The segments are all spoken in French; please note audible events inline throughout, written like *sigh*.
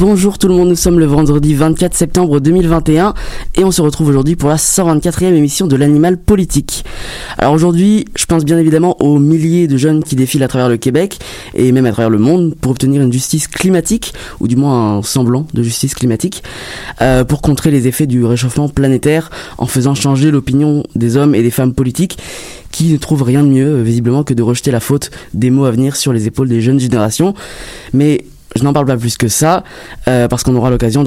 Bonjour tout le monde, nous sommes le vendredi 24 septembre 2021 et on se retrouve aujourd'hui pour la 124e émission de l'animal politique. Alors aujourd'hui, je pense bien évidemment aux milliers de jeunes qui défilent à travers le Québec et même à travers le monde pour obtenir une justice climatique, ou du moins un semblant de justice climatique, euh, pour contrer les effets du réchauffement planétaire en faisant changer l'opinion des hommes et des femmes politiques qui ne trouvent rien de mieux visiblement que de rejeter la faute des mots à venir sur les épaules des jeunes générations. Mais je n'en parle pas plus que ça, euh, parce qu'on aura l'occasion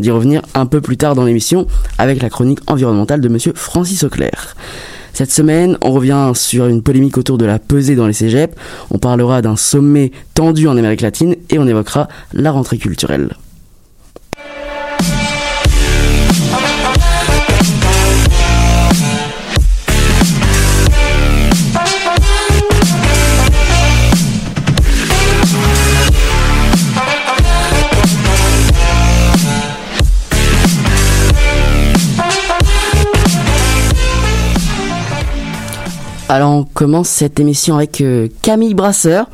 d'y revenir un peu plus tard dans l'émission avec la chronique environnementale de monsieur Francis Auclair. Cette semaine, on revient sur une polémique autour de la pesée dans les cégeps, on parlera d'un sommet tendu en Amérique latine et on évoquera la rentrée culturelle. Alors on commence cette émission avec euh, Camille Brasseur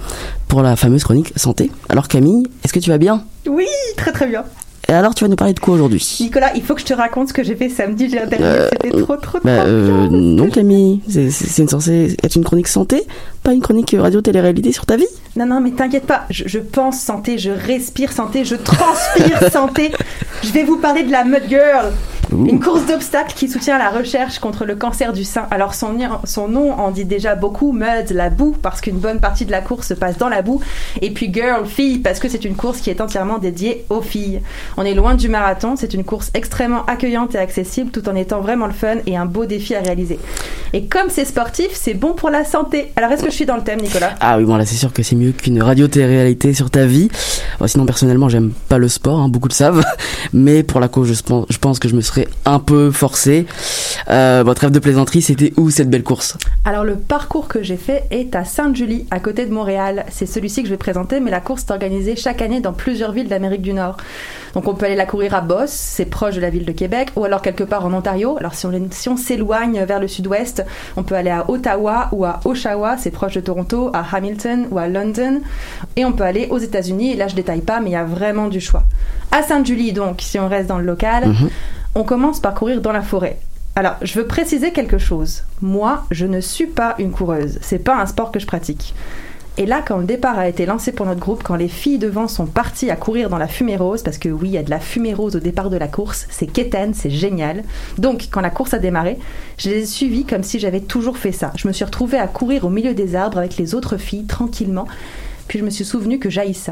pour la fameuse chronique santé. Alors Camille, est-ce que tu vas bien? Oui, très très bien. Et alors, tu vas nous parler de quoi aujourd'hui? Nicolas, il faut que je te raconte ce que j'ai fait samedi dernier. Euh, C'était trop, trop, bah, trop euh, Non, Camille, c'est une censée être une chronique santé, pas une chronique radio-télé-réalité sur ta vie? Non, non, mais t'inquiète pas. Je, je, pense santé, je respire santé, je transpire *laughs* santé. Je vais vous parler de la Mud Girl. Une course d'obstacles qui soutient la recherche contre le cancer du sein. Alors son, son nom en dit déjà beaucoup, Mud, la boue, parce qu'une bonne partie de la course se passe dans la boue. Et puis Girl, fille, parce que c'est une course qui est entièrement dédiée aux filles. On est loin du marathon, c'est une course extrêmement accueillante et accessible tout en étant vraiment le fun et un beau défi à réaliser. Et comme c'est sportif, c'est bon pour la santé. Alors est-ce que je suis dans le thème, Nicolas? Ah oui, bon là c'est sûr que c'est mieux qu'une radio-télé-réalité sur ta vie. sinon personnellement j'aime pas le sport, hein, beaucoup le savent, *laughs* mais pour la cause je pense, je pense que je me serais un peu forcé. Euh, votre rêve de plaisanterie, c'était où cette belle course? Alors le parcours que j'ai fait est à Sainte-Julie, à côté de Montréal. C'est celui-ci que je vais présenter, mais la course est organisée chaque année dans plusieurs villes d'Amérique du Nord. Donc on peut aller la courir à Boss, c'est proche de la ville de Québec, ou alors quelque part en Ontario. Alors si on, si on s'éloigne vers le sud-ouest, on peut aller à Ottawa ou à Oshawa, c'est proche de Toronto, à Hamilton ou à London. Et on peut aller aux États-Unis, et là je détaille pas, mais il y a vraiment du choix. À Sainte-Julie, donc, si on reste dans le local, mhm. On commence par courir dans la forêt. Alors, je veux préciser quelque chose. Moi, je ne suis pas une coureuse. C'est pas un sport que je pratique. Et là, quand le départ a été lancé pour notre groupe, quand les filles devant sont parties à courir dans la fumée rose, parce que oui, il y a de la fumée rose au départ de la course, c'est quétaine, c'est génial. Donc, quand la course a démarré, je les ai suivies comme si j'avais toujours fait ça. Je me suis retrouvée à courir au milieu des arbres avec les autres filles, tranquillement. Puis je me suis souvenu que j'haïs.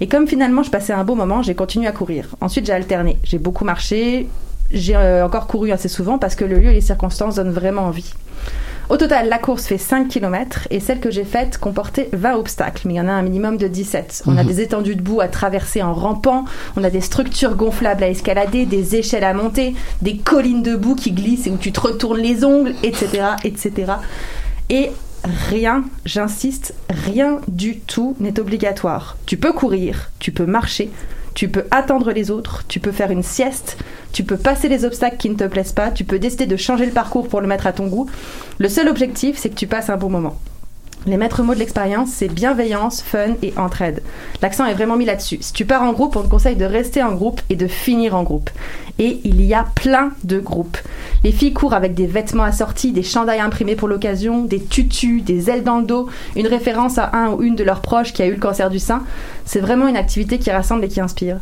Et comme finalement je passais un beau moment, j'ai continué à courir. Ensuite, j'ai alterné. J'ai beaucoup marché. J'ai euh, encore couru assez souvent parce que le lieu et les circonstances donnent vraiment envie. Au total, la course fait 5 km et celle que j'ai faite comportait 20 obstacles, mais il y en a un minimum de 17. On a mhm. des étendues de boue à traverser en rampant, on a des structures gonflables à escalader, des échelles à monter, des collines de boue qui glissent et où tu te retournes les ongles, etc., etc. Et rien, j'insiste, rien du tout n'est obligatoire. Tu peux courir, tu peux marcher, tu peux attendre les autres, tu peux faire une sieste, tu peux passer les obstacles qui ne te plaisent pas, tu peux décider de changer le parcours pour le mettre à ton goût. Le seul objectif, c'est que tu passes un bon moment. Les maîtres mots de l'expérience, c'est bienveillance, fun et entraide. L'accent est vraiment mis là-dessus. Si tu pars en groupe, on te conseille de rester en groupe et de finir en groupe. Et il y a plein de groupes. Les filles courent avec des vêtements assortis, des chandails imprimés pour l'occasion, des tutus, des ailes dans le dos, une référence à un ou une de leurs proches qui a eu le cancer du sein. C'est vraiment une activité qui rassemble et qui inspire.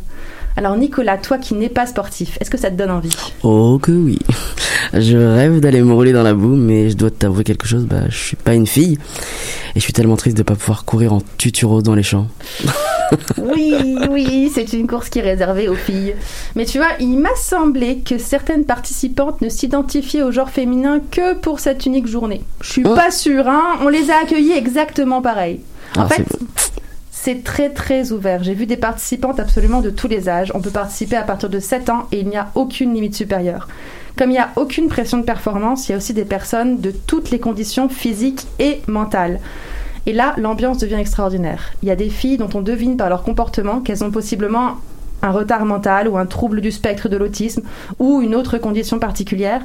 Alors Nicolas, toi qui n'es pas sportif, est-ce que ça te donne envie? Oh que oui. Je rêve d'aller me rouler dans la boue, mais je dois t'avouer quelque chose, bah je suis pas une fille et je suis tellement triste de pas pouvoir courir en tutu rose dans les champs. *laughs* oui, oui, c'est une course qui est réservée aux filles. Mais tu vois, il m'a semblé que certaines participantes ne s'identifiaient au genre féminin que pour cette unique journée. Je suis oh. pas sûre, hein. On les a accueillies exactement pareil. En ah, fait, c'est très très ouvert. J'ai vu des participantes absolument de tous les âges. On peut participer à partir de 7 ans et il n'y a aucune limite supérieure. Comme il n'y a aucune pression de performance, il y a aussi des personnes de toutes les conditions physiques et mentales. Et là, l'ambiance devient extraordinaire. Il y a des filles dont on devine par leur comportement qu'elles ont possiblement un retard mental ou un trouble du spectre de l'autisme ou une autre condition particulière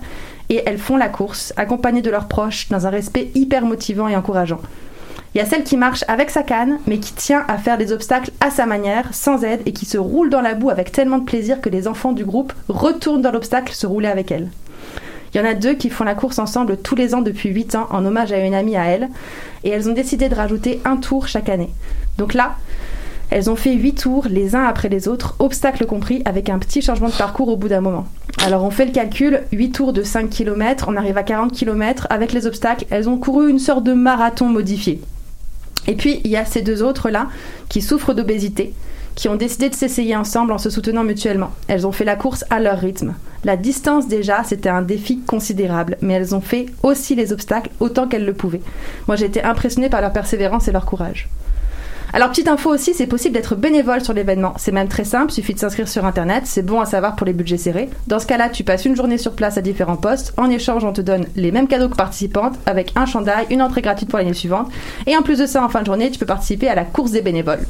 et elles font la course accompagnées de leurs proches dans un respect hyper motivant et encourageant. Il y a celle qui marche avec sa canne, mais qui tient à faire des obstacles à sa manière, sans aide, et qui se roule dans la boue avec tellement de plaisir que les enfants du groupe retournent dans l'obstacle se rouler avec elle. Il y en a deux qui font la course ensemble tous les ans depuis 8 ans en hommage à une amie à elle, et elles ont décidé de rajouter un tour chaque année. Donc là, elles ont fait 8 tours les uns après les autres, obstacles compris, avec un petit changement de parcours au bout d'un moment. Alors on fait le calcul, 8 tours de 5 km, on arrive à 40 km, avec les obstacles, elles ont couru une sorte de marathon modifié. Et puis il y a ces deux autres là qui souffrent d'obésité, qui ont décidé de s'essayer ensemble en se soutenant mutuellement. Elles ont fait la course à leur rythme. La distance déjà, c'était un défi considérable, mais elles ont fait aussi les obstacles autant qu'elles le pouvaient. Moi j'ai été impressionnée par leur persévérance et leur courage. Alors, petite info aussi, c'est possible d'être bénévole sur l'événement. C'est même très simple, suffit de s'inscrire sur Internet. C'est bon à savoir pour les budgets serrés. Dans ce cas-là, tu passes une journée sur place à différents postes. En échange, on te donne les mêmes cadeaux que participantes, avec un chandail, une entrée gratuite pour l'année suivante. Et en plus de ça, en fin de journée, tu peux participer à la course des bénévoles.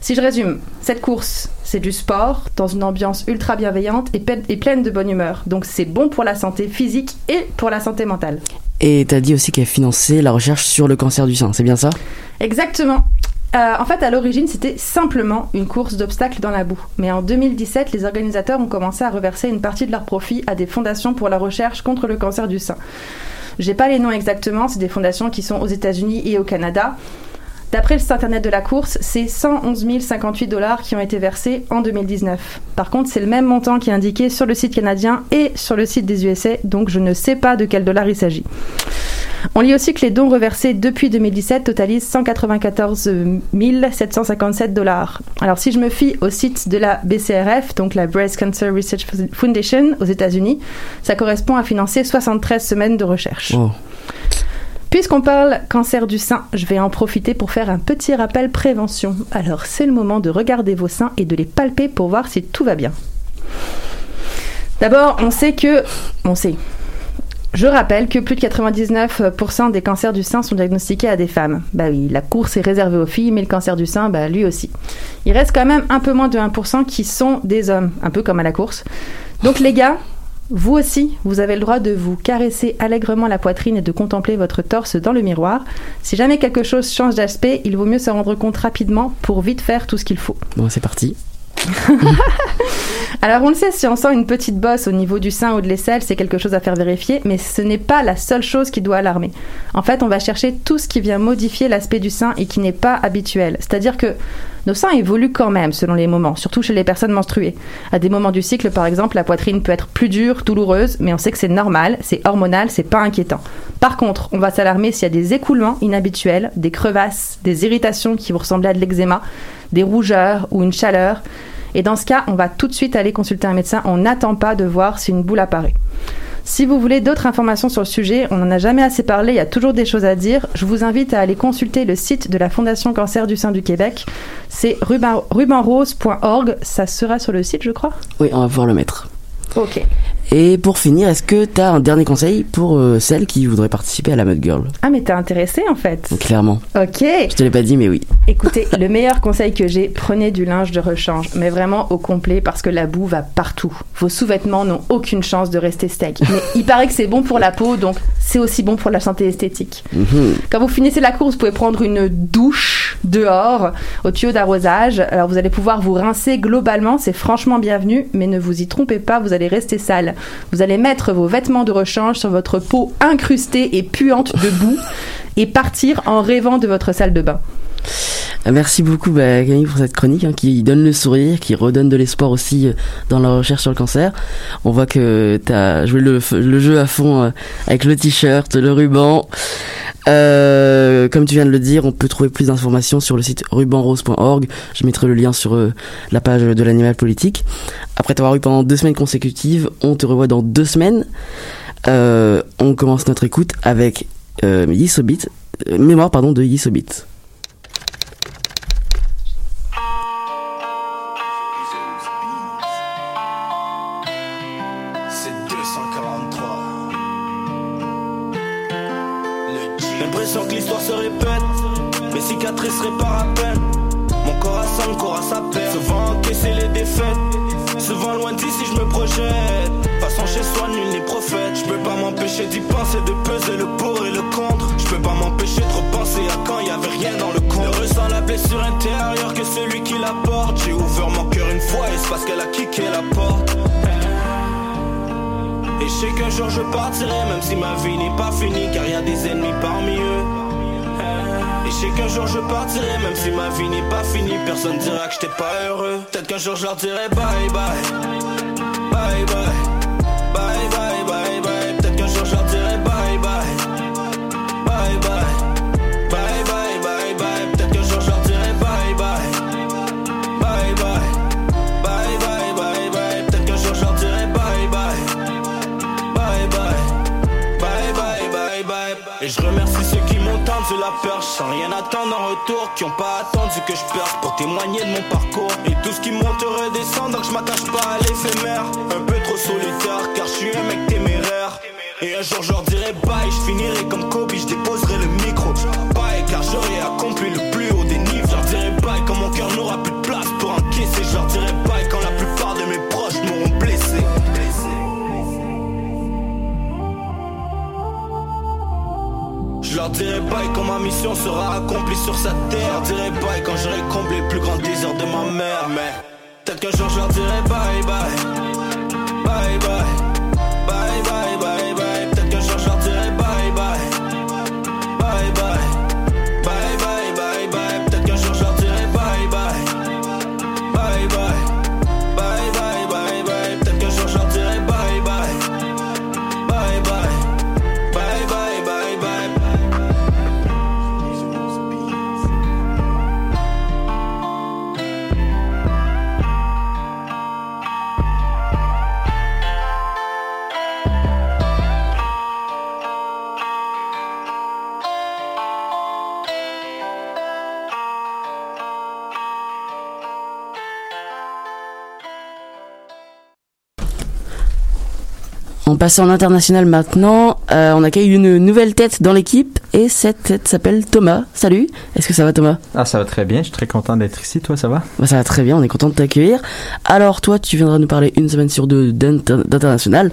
Si je résume, cette course, c'est du sport dans une ambiance ultra bienveillante et, pleine de bonne humeur. Donc c'est bon pour la santé physique et pour la santé mentale. Et tu as dit aussi qu'elle financé la recherche sur le cancer du sein, c'est bien ça? Exactement. Euh, en fait, à l'origine, c'était simplement une course d'obstacles dans la boue. Mais en 2017, les organisateurs ont commencé à reverser une partie de leurs profits à des fondations pour la recherche contre le cancer du sein. J'ai pas les noms exactement, c'est des fondations qui sont aux États-Unis et au Canada. D'après le site internet de la course, c'est 111 058 dollars qui ont été versés en 2019. Par contre, c'est le même montant qui est indiqué sur le site canadien et sur le site des USA, donc je ne sais pas de quel dollar il s'agit. On lit aussi que les dons reversés depuis 2017 totalisent 194 757 dollars. Alors si je me fie au site de la BCRF, donc la Breast Cancer Research Foundation aux États-Unis, ça correspond à financer 73 semaines de recherche. Puisqu'on parle cancer du sein, je vais en profiter pour faire un petit rappel prévention. Alors c'est le moment de regarder vos seins et de les palper pour voir si tout va bien. D'abord, on sait que... On sait. Je rappelle que plus de 99% des cancers du sein sont diagnostiqués à des femmes. Bah oui, la course est réservée aux filles, mais le cancer du sein, bah lui aussi. Il reste quand même un peu moins de 1% qui sont des hommes, un peu comme à la course. Donc les gars, vous aussi, vous avez le droit de vous caresser allègrement la poitrine et de contempler votre torse dans le miroir. Si jamais quelque chose change d'aspect, il vaut mieux se rendre compte rapidement pour vite faire tout ce qu'il faut. Bon, c'est parti. *laughs* Alors on le sait, si on sent une petite bosse au niveau du sein ou de l'aisselle, c'est quelque chose à faire vérifier, mais ce n'est pas la seule chose qui doit alarmer. En fait, on va chercher tout ce qui vient modifier l'aspect du sein et qui n'est pas habituel. C'est-à-dire que nos seins évoluent quand même selon les moments, surtout chez les personnes menstruées. À des moments du cycle, par exemple, la poitrine peut être plus dure, douloureuse, mais on sait que c'est normal, c'est hormonal, c'est pas inquiétant. Par contre, on va s'alarmer s'il y a des écoulements inhabituels, des crevasses, des irritations qui vont ressembler à de l'eczéma, des rougeurs ou une chaleur. Et dans ce cas, on va tout de suite aller consulter un médecin. On n'attend pas de voir si une boule apparaît. Si vous voulez d'autres informations sur le sujet, on n'en a jamais assez parlé, il y a toujours des choses à dire. Je vous invite à aller consulter le site de la Fondation Cancer du sein du Québec. C'est rubanrose.org. Ça sera sur le site, je crois? Oui, on va pouvoir le mettre. Ok. Et pour finir, est-ce que tu as un dernier conseil pour euh, celles qui voudraient participer à la Mud Girl? Ah, mais t'es intéressée en fait. Clairement. Ok. Je te l'ai pas dit, mais oui. Écoutez, le meilleur conseil que j'ai, prenez du linge de rechange, mais vraiment au complet parce que la boue va partout. Vos sous-vêtements n'ont aucune chance de rester steak. Mais *laughs* il paraît que c'est bon pour la peau, donc c'est aussi bon pour la santé esthétique. Mhm. Quand vous finissez la course, vous pouvez prendre une douche dehors au tuyau d'arrosage. Alors vous allez pouvoir vous rincer globalement, c'est franchement bienvenu, mais ne vous y trompez pas, vous allez rester sale. Vous allez mettre vos vêtements de rechange sur votre peau incrustée et puante de boue *laughs* et partir en rêvant de votre salle de bain. Euh, merci beaucoup bah, Camille pour cette chronique hein, qui donne le sourire, qui redonne de l'espoir aussi euh, dans la recherche sur le cancer. On voit que tu as joué le, jeu à fond euh, avec le t-shirt, le ruban. Comme tu viens de le dire, on peut trouver plus d'informations sur le site rubanrose.org. Je mettrai le lien sur la page de l'animal politique. Après t'avoir eu pendant deux semaines consécutives, on te revoit dans deux semaines. on commence notre écoute avec Yisobit, mémoire pardon de Yisobit. Sais qu'un jour je partirai, même si ma vie n'est pas finie, car y a des ennemis parmi eux. Et je sais qu'un jour je partirai, même si ma vie n'est pas finie, personne dira que j'étais pas heureux. Peut-être qu'un jour je leur dirai bye bye. Bye bye. Bye bye bye bye. Et je remercie ceux qui m'ont tendu la perche sans rien attendre en retour, qui ont pas attendu que je perce pour témoigner de mon parcours. Et tout ce qui monte redescend, donc je m'attache pas à l'éphémère. Un peu trop solitaire, car je suis un mec téméraire. Et un jour je leur dirai bye, je finirai comme Kobe, je déposerai le micro. Bye, car j'aurai accompli le plus haut des niveaux. Je leur dirai bye quand mon cœur n'aura plus de place pour encaisser. Je leur dirai bye Je leur dirai bye quand ma mission sera accomplie sur cette terre. Je leur dirai bye quand j'aurai comblé le plus grand désir de ma mère. Mais peut-être qu'un jour je leur dirai bye bye. Bye bye. On passe en international maintenant. Euh, on accueille une nouvelle tête dans l'équipe et cette tête s'appelle Thomas. Salut, est-ce que ça va Thomas? Ah, ça va très bien. Je suis très content d'être ici. Toi, ça va? Bah, Ça va très bien, on est content de t'accueillir. Alors toi, tu viendras nous parler une semaine sur deux d'inter- d'international.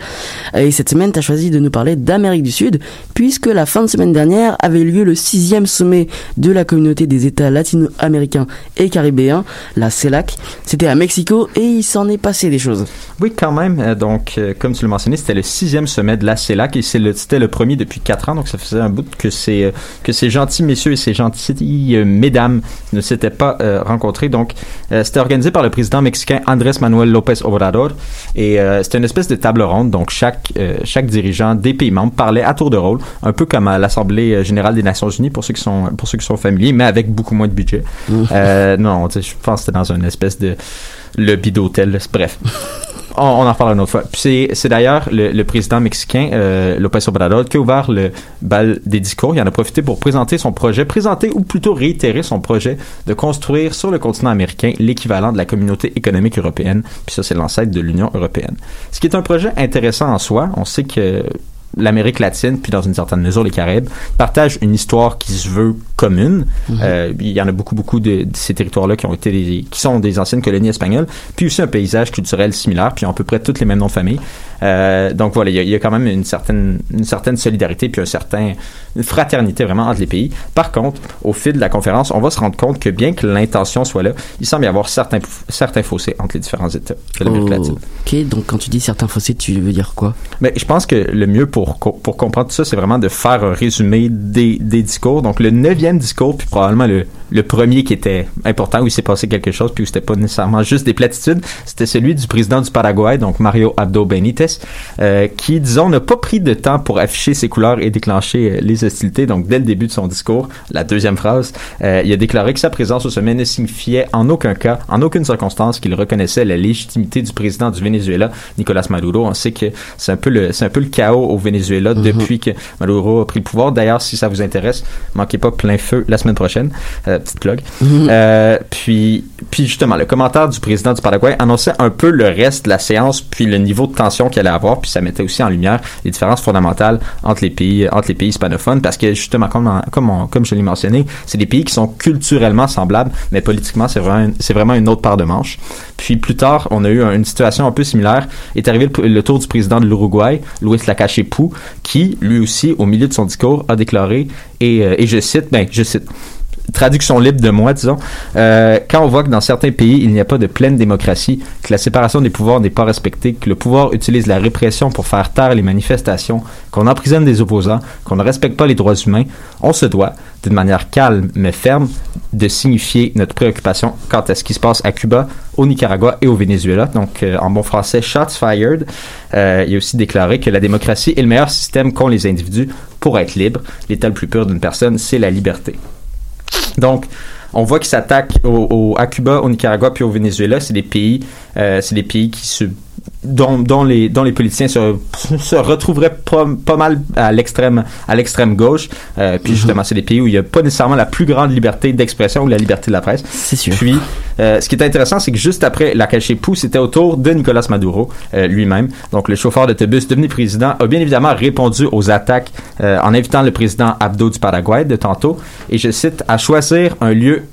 Et cette semaine, tu as choisi de nous parler d'Amérique du Sud, puisque la fin de semaine dernière avait lieu le sixième sommet de la communauté des États latino-américains et caribéens, la CELAC. C'était à Mexico et il s'en est passé des choses. Oui, quand même. Euh, Donc, euh, comme tu l'as mentionné, c'était le sixième sommet de la CELAC et le- c'était le premier depuis quatre ans. Donc, ça faisait un bout que ces, que ces gentils messieurs et ces gentilles euh, mesdames ne s'étaient pas euh, rencontrés. Donc, euh, c'était organisé par le président mexicain Andrés Manuel López Obrador et euh, c'était une espèce de table ronde. Donc, chaque, chaque dirigeant des pays membres parlait à tour de rôle, un peu comme à l'Assemblée générale des Nations Unies pour ceux qui sont, pour ceux qui sont familiers, mais avec beaucoup moins de budget. Euh, non, je pense que c'était dans une espèce de lobby d'hôtel. Bref. *laughs* On, on en reparlera une autre fois. C'est, d'ailleurs le, président mexicain, euh, López Obrador, qui a ouvert le bal des discours. Il en a profité pour présenter son projet, présenter ou plutôt réitérer son projet de construire sur le continent américain l'équivalent de la communauté économique européenne. Puis ça, c'est l'ancêtre de l'Union européenne. Ce qui est un projet intéressant en soi. On sait que l'Amérique latine, puis dans une certaine mesure les Caraïbes, partagent une histoire qui se veut commune. Euh, il y en a beaucoup, beaucoup de, de ces territoires-là qui ont été des, qui sont des anciennes colonies espagnoles, puis aussi un paysage culturel similaire, puis à peu près toutes les mêmes noms de famille. Euh, donc voilà, il y, a, il y a quand même une certaine, une certaine solidarité, puis un certain, une fraternité vraiment entre les pays. Par contre, au fil de la conférence, on va se rendre compte que bien que l'intention soit là, il semble y avoir certains, certains fossés entre les différents États de l'Amérique latine. Ok, donc quand tu dis certains fossés, tu veux dire quoi? Mais je pense que le mieux pour, co- pour comprendre tout ça, c'est vraiment de faire un résumé des, des discours. Donc, le neuvième discours, puis probablement le, le premier qui était important, où il s'est passé quelque chose, puis où c'était pas nécessairement juste des platitudes, c'était celui du président du Paraguay, donc Mario Abdo Benitez, euh, qui, disons, n'a pas pris de temps pour afficher ses couleurs et déclencher euh, les hostilités. Donc, dès le début de son discours, la deuxième phrase, euh, il a déclaré que sa présence au sommet ne signifiait en aucun cas, en aucune circonstance, qu'il reconnaissait la légitimité du président du Venezuela, Nicolas Maduro. On sait que c'est un peu le, c'est un peu le chaos au Venezuela depuis que Maduro a pris le pouvoir. D'ailleurs, si ça vous intéresse, manquez pas plein feu la semaine prochaine. Euh, petite plug. Euh, puis, puis justement, le commentaire du président du Paraguay annonçait un peu le reste de la séance, puis le niveau de tension qu'il allait avoir, puis ça mettait aussi en lumière les différences fondamentales entre les pays, entre les pays hispanophones, parce que justement, comme, comme, comme je l'ai mentionné, c'est des pays qui sont culturellement semblables, mais politiquement, c'est vraiment, vraiment une autre part de manche. Puis plus tard, on a eu un- une situation un peu similaire. Est arrivé le, le tour du président de l'Uruguay, Luis Lacache Pou, qui, lui aussi, au milieu de son discours, a déclaré, et, euh, et je cite, ben, je cite, traduction libre de moi, disons, euh, quand on voit que dans certains pays, il n'y a pas de pleine démocratie, que la séparation des pouvoirs n'est pas respectée, que le pouvoir utilise la répression pour faire taire les manifestations, qu'on emprisonne des opposants, qu'on ne respecte pas les droits humains, on se doit, d'une manière calme mais ferme, de signifier notre préoccupation quant à ce qui se passe à Cuba, au Nicaragua et au Venezuela. Donc, euh, en bon français, shots fired. Euh, il a aussi déclaré que la démocratie est le meilleur système qu'ont les individus pour être libres. L'état le plus pur d'une personne, c'est la liberté. Donc, on voit qu'il s'attaque au, au- à Cuba, au Nicaragua puis au Venezuela. C'est des pays, euh, c'est des pays qui se dont, dont les dont les politiciens se, *laughs* se retrouveraient pas, pas mal à l'extrême à l'extrême gauche. Euh, puis justement, c'est des pays où il n'y a pas nécessairement la plus grande liberté d'expression ou la liberté de la presse. C'est sûr. Puis, euh, ce qui est intéressant, c'est que juste après la Cachepou, c'était au tour de Nicolas Maduro euh, lui-même. Donc, le chauffeur d'autobus devenu président a bien évidemment répondu aux attaques euh, en invitant le président Abdo du Paraguay de tantôt, et je cite, à choisir un lieu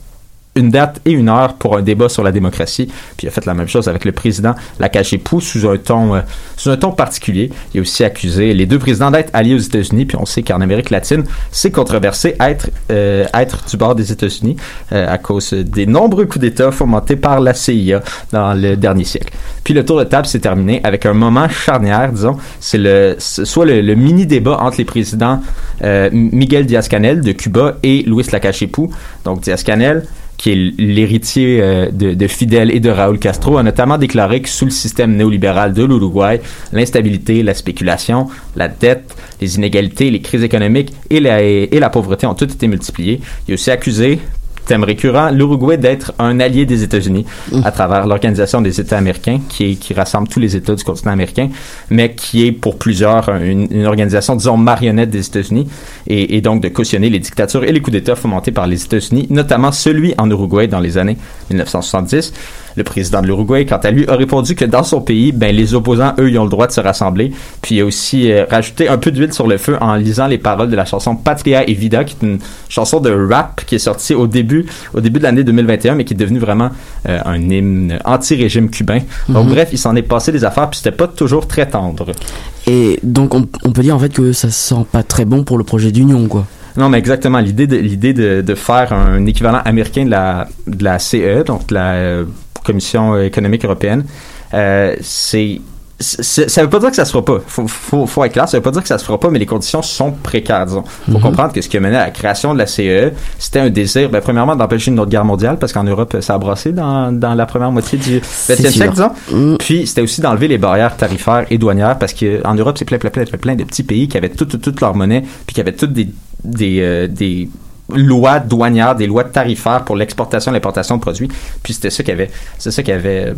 une date et une heure pour un débat sur la démocratie. Puis il a fait la même chose avec le président Lacachepou sous un ton euh, sous un ton particulier. Il a aussi accusé les deux présidents d'être alliés aux États-Unis. Puis on sait qu'en Amérique latine, c'est controversé être euh, du bord des États-Unis euh, à cause des nombreux coups d'État fomentés par la CIA dans le dernier siècle. Puis le tour de table s'est terminé avec un moment charnière, disons. C'est le soit le, le mini débat entre les présidents euh, Miguel Diaz-Canel de Cuba et Luis Lacachepou. Donc Diaz-Canel qui est l'héritier euh, de, de Fidel et de Raúl Castro, a notamment déclaré que sous le système néolibéral de l'Uruguay, l'instabilité, la spéculation, la dette, les inégalités, les crises économiques et la, et la pauvreté ont toutes été multipliées. Il a aussi accusé thème récurrent, l'Uruguay d'être un allié des États-Unis à travers l'Organisation des États américains, qui, est, qui rassemble tous les États du continent américain, mais qui est pour plusieurs une, une organisation, disons, marionnette des États-Unis, et, et, donc de cautionner les dictatures et les coups d'État fomentés par les États-Unis, notamment celui en Uruguay dans les années 1970. Le président de l'Uruguay, quant à lui, a répondu que dans son pays, ben, les opposants, eux, ils ont le droit de se rassembler. Puis il a aussi euh, rajouté un peu d'huile sur le feu en lisant les paroles de la chanson Patria et Vida, qui est une chanson de rap qui est sortie au début, au début de l'année 2021, mais qui est devenue vraiment euh, un hymne anti-régime cubain. Donc Mhm. bref, il s'en est passé des affaires, puis c'était pas toujours très tendre. Et donc on, on peut dire en fait que ça sent pas très bon pour le projet d'union, quoi. Non, mais exactement. L'idée de, l'idée de, de faire un équivalent américain de la, de la CE, donc de la euh, Commission économique européenne, euh, c'est ça veut pas dire que ça se fera pas. Faut, faut, faut être clair, ça veut pas dire que ça se fera pas, mais les conditions sont précaires, disons. Faut Mhm. comprendre que ce qui a mené à la création de la CE, c'était un désir, ben, premièrement, d'empêcher une autre guerre mondiale, parce qu'en Europe, ça a brassé dans, dans la première moitié du 20e siècle, disons. Mm. Puis, c'était aussi d'enlever les barrières tarifaires et douanières, parce qu'en Europe, c'est plein, plein, plein, plein, plein de petits pays qui avaient toute, toute, toute leur monnaie, puis qui avaient toutes des, des, euh, des lois douanières, des lois tarifaires pour l'exportation et l'importation de produits. Puis, c'était ça qui avait, c'est ça qui avait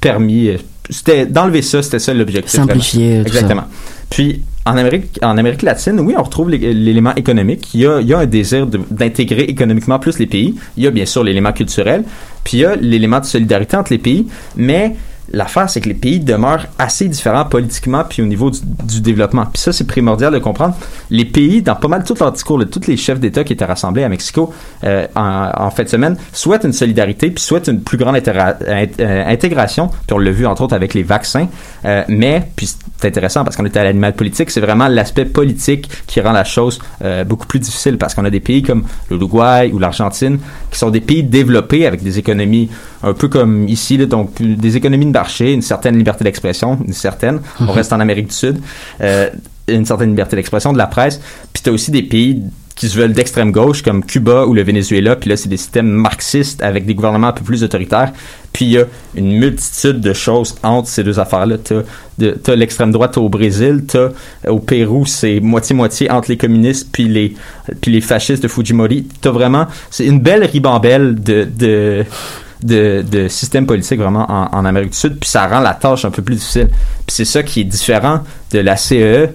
permis, c'était d'enlever ça, c'était ça l'objectif. Simplifier tout ça. Exactement. Puis en Amérique, en Amérique latine, oui, on retrouve l'é- l'élément économique. Il y a, il y a un désir d'intégrer économiquement plus les pays. Il y a bien sûr l'élément culturel. Puis il y a l'élément de solidarité entre les pays. Mais l'affaire, c'est que les pays demeurent assez différents politiquement puis au niveau du, développement. Puis ça, c'est primordial de comprendre. Les pays, dans pas mal tout leur discours, là, tous les chefs d'État qui étaient rassemblés à Mexico euh, en, en fin de semaine, souhaitent une solidarité puis souhaitent une plus grande euh, intégration. Puis on l'a vu entre autres avec les vaccins. Euh, mais, puis c'est intéressant parce qu'on était à l'animal politique, c'est vraiment l'aspect politique qui rend la chose beaucoup plus difficile parce qu'on a des pays comme l'Uruguay ou l'Argentine qui sont des pays développés avec des économies un peu comme ici, là, donc des économies de marché, une certaine liberté d'expression, une certaine. On reste en Amérique du Sud, euh, une certaine liberté d'expression de la presse. Puis t'as aussi des pays qui se veulent d'extrême gauche comme Cuba ou le Venezuela. Puis là, c'est des systèmes marxistes avec des gouvernements un peu plus autoritaires. Puis il y a une multitude de choses entre ces deux affaires-là. T'as, l'extrême droite au Brésil, t'as au Pérou, c'est moitié-moitié entre les communistes puis les, puis les fascistes de Fujimori. T'as vraiment, c'est une belle ribambelle de, de, de, de systèmes politiques vraiment en, en Amérique du Sud, puis ça rend la tâche un peu plus difficile. Puis c'est ça qui est différent de la CEE,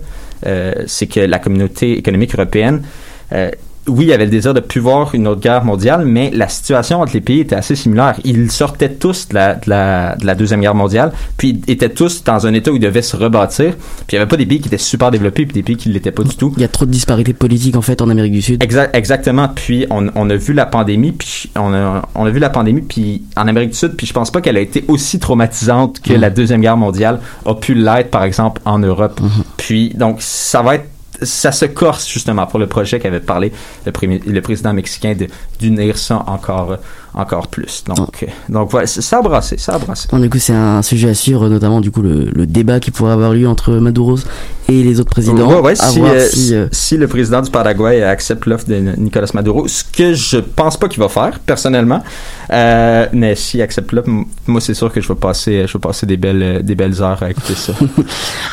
euh, c'est que la communauté économique européenne, euh, oui, il y avait le désir de plus voir une autre guerre mondiale, mais la situation entre les pays était assez similaire. Ils sortaient tous de la, de la, de la Deuxième Guerre mondiale, puis ils étaient tous dans un état où ils devaient se rebâtir. Puis il n'y avait pas des pays qui étaient super développés, puis des pays qui ne l'étaient pas du tout. Il y a trop de disparités politiques en fait en Amérique du Sud. Exact, exactement. Puis on, on a vu la pandémie, puis on a, on a vu la pandémie, puis en Amérique du Sud, puis je pense pas qu'elle a été aussi traumatisante que Mhm. la deuxième guerre mondiale a pu l'être, par exemple, en Europe. Puis donc ça va être ça se corse justement pour le projet qu'avait parlé le, pré- le président mexicain d'unir ça encore, euh, encore plus. Donc, euh, donc voilà, ça a brassé, ça a brassé. Bon, du coup, c'est un sujet à suivre, notamment du coup le, le débat qui pourrait avoir lieu entre Maduro et les autres présidents. Ouais, ouais, si, euh, si, euh, si le président du Paraguay accepte l'offre de Nicolas Maduro, ce que je pense pas qu'il va faire, personnellement, euh, mais s'il accepte l'offre, moi c'est sûr que je vais passer, je vais passer des belles, euh, des belles heures à écouter ça. *laughs* euh,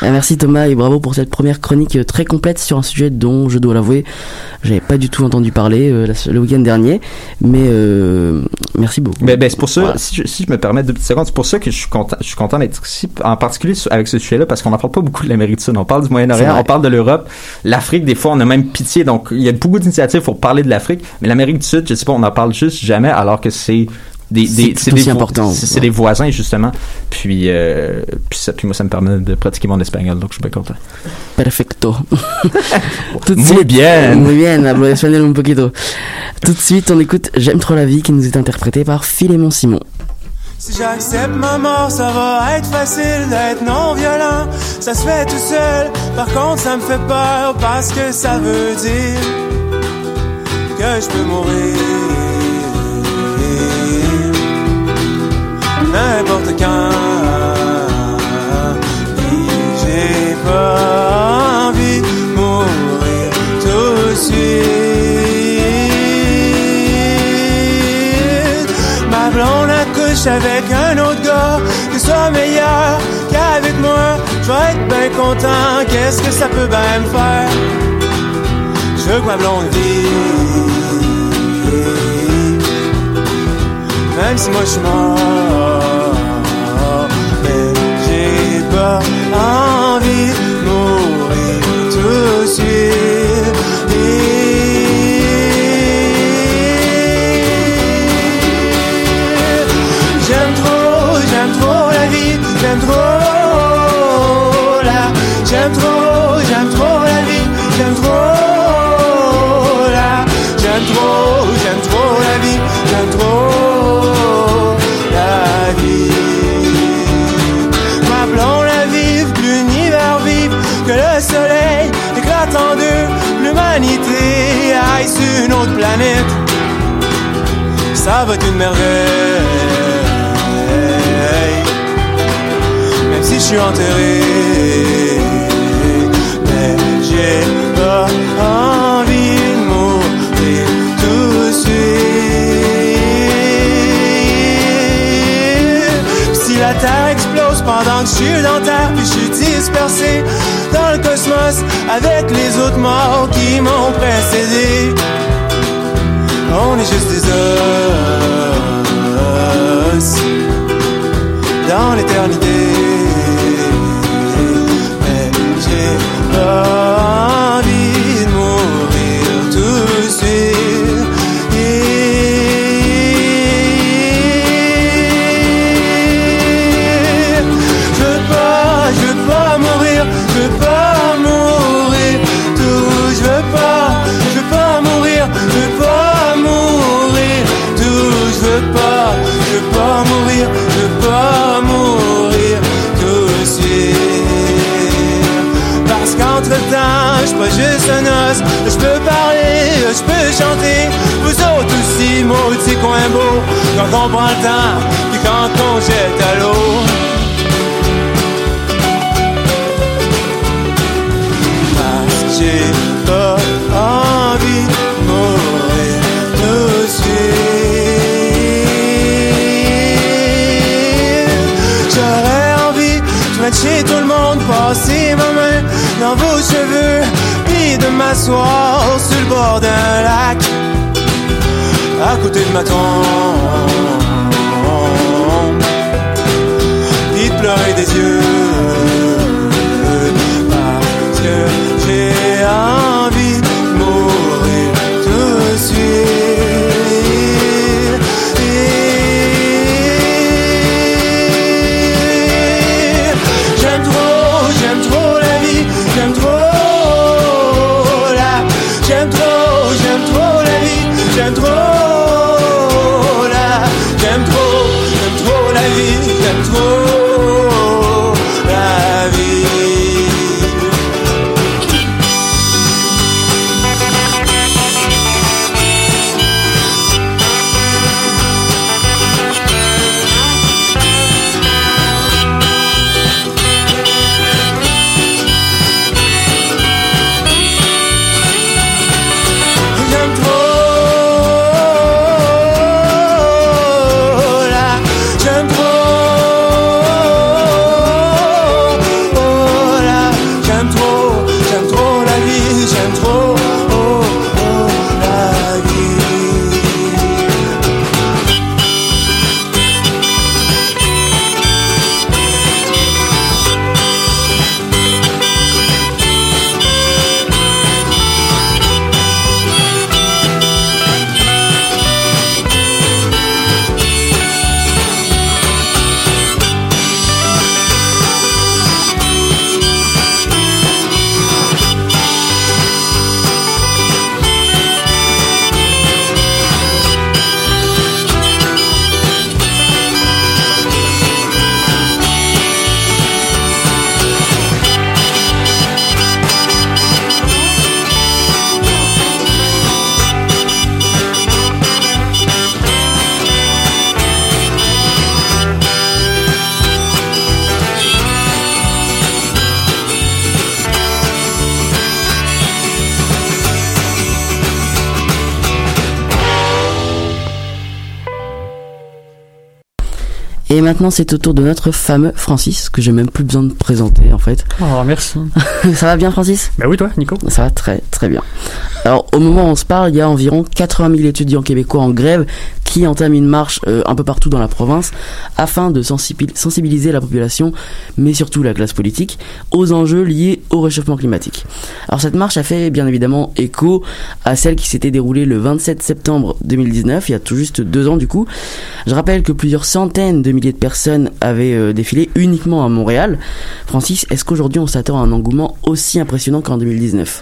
merci Thomas et bravo pour cette première chronique euh, très complète sur un sujet dont je dois l'avouer, j'avais pas du tout entendu parler euh, le week-end dernier, mais euh, merci beaucoup. Ben, ben, c'est pour ça, Voilà. si, je, si je me permets deux petites secondes, c'est pour ça que je suis content, je suis content d'être ici, en particulier avec ce sujet-là, parce qu'on n'en parle pas beaucoup de l'Amérique du Sud. On parle du Moyen-Orient, on parle de l'Europe, l'Afrique, des fois, on a même pitié. Donc, il y a beaucoup d'initiatives pour parler de l'Afrique, mais l'Amérique du Sud, je sais pas, on en parle juste jamais, alors que c'est des, C'est des, des aussi important, C'est c'est ouais. des voisins, justement. Puis, euh, puis, ça, puis moi, ça me permet de pratiquer mon espagnol, donc je suis bien content. Perfecto. *laughs* Tout de Muy suite- bien. Muy bien, hablo espagnol un poquito. Tout de suite, on écoute J'aime trop la vie qui nous est interprété par Philémon Simon. Si j'accepte ma mort, ça va être facile d'être non violent. Ça se fait tout seul. Par contre, ça me fait peur parce que ça veut dire que je peux mourir n'importe quand. J'ai pas envie de mourir tout de suite. Ma blonde accouche avec un autre gars qui soit meilleur qu'avec moi. Je vais être bien content. Qu'est-ce que ça peut bien me faire? Je veux que ma blonde. Même si moi je suis mort. J'ai pas va être une merveille. Même si je suis enterré, quand on prend le temps, puis quand on jette à l'eau. Parce que j'ai pas envie de mourir tout de suite. J'aurais envie de mettre chez tout le monde, passer ma main dans vos cheveux, puis de m'asseoir sur le bord d'un lac, à côté de ma puis de pleurer des yeux. Maintenant, c'est au tour de notre fameux Francis, que j'ai même plus besoin de présenter en fait. Oh, merci. *laughs* Ça va bien, Francis? Ben oui, toi, Nico. Ça va très très bien. Alors, au moment où on se parle, il y a environ 80 000 étudiants québécois en grève qui entament une marche euh, un peu partout dans la province afin de sensibil- sensibiliser la population, mais surtout la classe politique, aux enjeux liés au réchauffement climatique. Alors, cette marche a fait bien évidemment écho à celle qui s'était déroulée le 27 septembre 2019, il y a tout juste deux ans du coup. Je rappelle que plusieurs centaines de milliers de personnes avaient euh, défilé uniquement à Montréal. Francis, est-ce qu'aujourd'hui on s'attend à un engouement aussi impressionnant qu'en 2019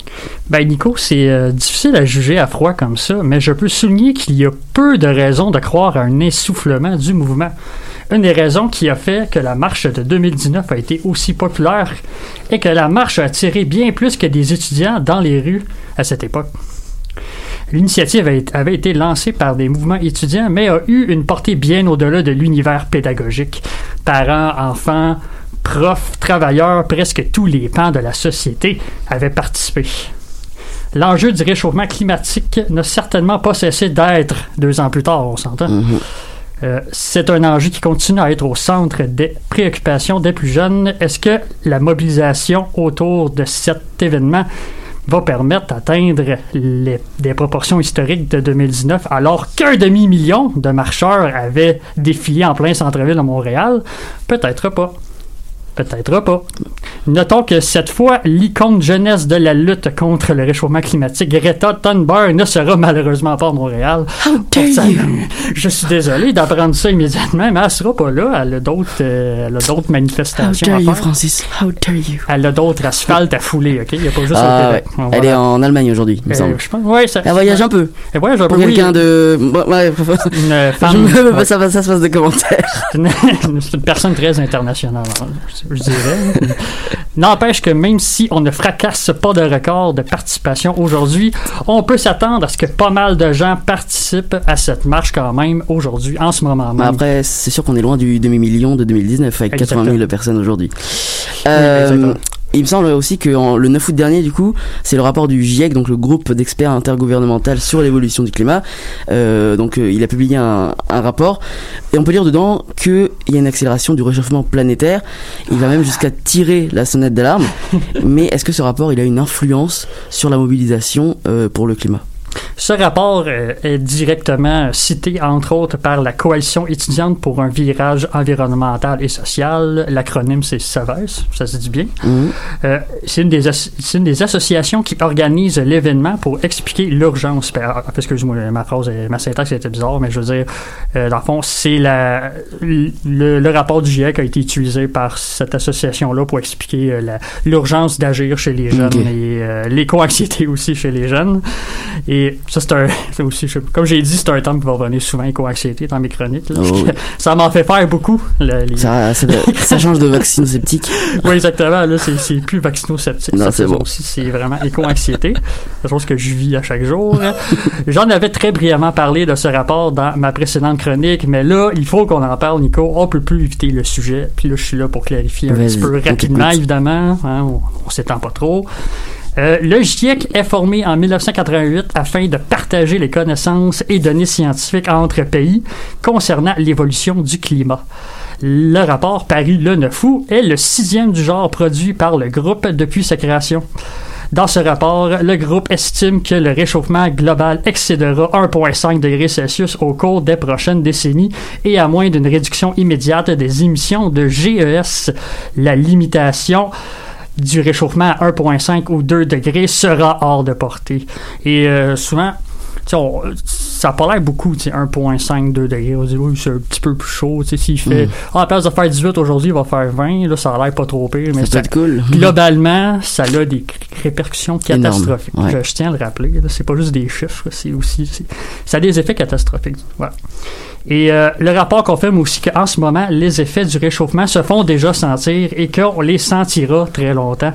Ben Nico, c'est euh, difficile à juger à froid comme ça, mais je peux souligner qu'il y a peu de raisons de croire à un essoufflement du mouvement. Une des raisons qui a fait que la marche de 2019 a été aussi populaire est que la marche a attiré bien plus que des étudiants dans les rues à cette époque. L'initiative avait avait été lancée par des mouvements étudiants, mais a eu une portée bien au-delà de l'univers pédagogique. Parents, enfants, profs, travailleurs, presque tous les pans de la société avaient participé. L'enjeu du réchauffement climatique n'a certainement pas cessé d'être deux ans plus tard, on s'entend. Mhm. Euh, c'est un enjeu qui continue à être au centre des préoccupations des plus jeunes. Est-ce que la mobilisation autour de cet événement va permettre d'atteindre les- des proportions historiques de 2019 alors qu'un demi-million de marcheurs avaient défilé en plein centre-ville de Montréal? Peut-être pas. Peut-être pas. Notons que cette fois, l'icône jeunesse de la lutte contre le réchauffement climatique, Greta Thunberg, ne sera malheureusement pas à Montréal. dare Ça- you. Je suis désolé d'apprendre ça immédiatement, mais elle sera pas là. Elle a d'autres, euh, elle a d'autres How manifestations dare à you. Francis? How dare you? Elle a d'autres asphaltes à fouler, ok? Il n'y a pas juste Ah au. Québec. Elle est en Allemagne aujourd'hui, il me Euh, semble. je pense, ouais, ça, Elle voyage un peu. Elle voyage un Pour peu, oui. quelqu'un de... Bon, ouais, Une *laughs* je femme. me veux ouais. pas ça, ça se passe des commentaires. *laughs* C'est une, personne très internationale, hein, je dirais. *laughs* N'empêche que même si on ne fracasse pas de record de participation aujourd'hui, on peut s'attendre à ce que pas mal de gens participent à cette marche quand même aujourd'hui, en ce moment Mais même. après, c'est sûr qu'on est loin du demi-million de 2019 avec 80 000 Exactement. personnes aujourd'hui. Euh, exactement. Il me semble aussi que en- le 9 août dernier, du coup, c'est le rapport du GIEC, donc le groupe d'experts intergouvernemental sur l'évolution du climat. Euh, donc, euh, il a publié un, un rapport et on peut lire dedans qu'il y a une accélération du réchauffement planétaire. Il va même jusqu'à tirer la sonnette d'alarme. *laughs* Mais est-ce que ce rapport, il a une influence sur la mobilisation euh, pour le climat? Ce rapport euh, est directement cité, entre autres, par la Coalition étudiante pour un virage environnemental et social. L'acronyme, c'est SEVES, ça se dit bien. Mhm. Euh, c'est une, des as- c'est une des associations qui organise l'événement pour expliquer l'urgence. Ben, ah, Excuse-moi, ma phrase, ma syntaxe était bizarre, mais je veux dire, euh, dans le fond, c'est la, le, le rapport du GIEC a été utilisé par cette association-là pour expliquer euh, l'urgence d'agir chez les jeunes et l'éco-anxiété aussi chez les jeunes. Et ça, c'est un. *laughs* aussi, je- comme j'ai dit, c'est un terme qui va revenir souvent, éco-anxiété, dans mes chroniques. là. Oh, *laughs* ça m'en fait faire beaucoup. le- les- ça, *laughs* change de vaccino-sceptique. oui, exactement. Là, c'est, plus vaccino-sceptique. Non, c'est bon. c'est vraiment éco-anxiété. C'est chose que je vis à chaque jour. J'en avais très brièvement parlé de ce rapport dans ma précédente chronique, mais là, il faut qu'on en parle, Nico. On peut plus éviter le sujet. Puis là, je suis là pour clarifier un petit peu rapidement, évidemment. hein, on, on s'étend pas trop. Euh, le GIEC est formé en 1988 afin de partager les connaissances et données scientifiques entre pays concernant l'évolution du climat. Le rapport paru le 9 août est le sixième du genre produit par le groupe depuis sa création. Dans ce rapport, le groupe estime que le réchauffement global excédera 1,5 degrés Celsius au cours des prochaines décennies et à moins d'une réduction immédiate des émissions de GES. La limitation du réchauffement à 1,5 ou 2 degrés sera hors de portée. Et euh, souvent, on- ça a pas l'air beaucoup, tu sais, 1,5, 2 degrés. On dit, oui, c'est un petit peu plus chaud. S'il fait, Mm. ah, place de faire 18 aujourd'hui, il va faire 20. Là, ça a l'air pas trop pire. Mais Ça cool. *laughs* globalement, ça a des répercussions catastrophiques. ouais. Je, je tiens à le rappeler. C'est pas juste des chiffres, c'est aussi. Ça a des effets catastrophiques. Voilà. Et euh, le rapport confirme aussi qu'en ce moment, les effets du réchauffement se font déjà sentir et qu'on les sentira très longtemps.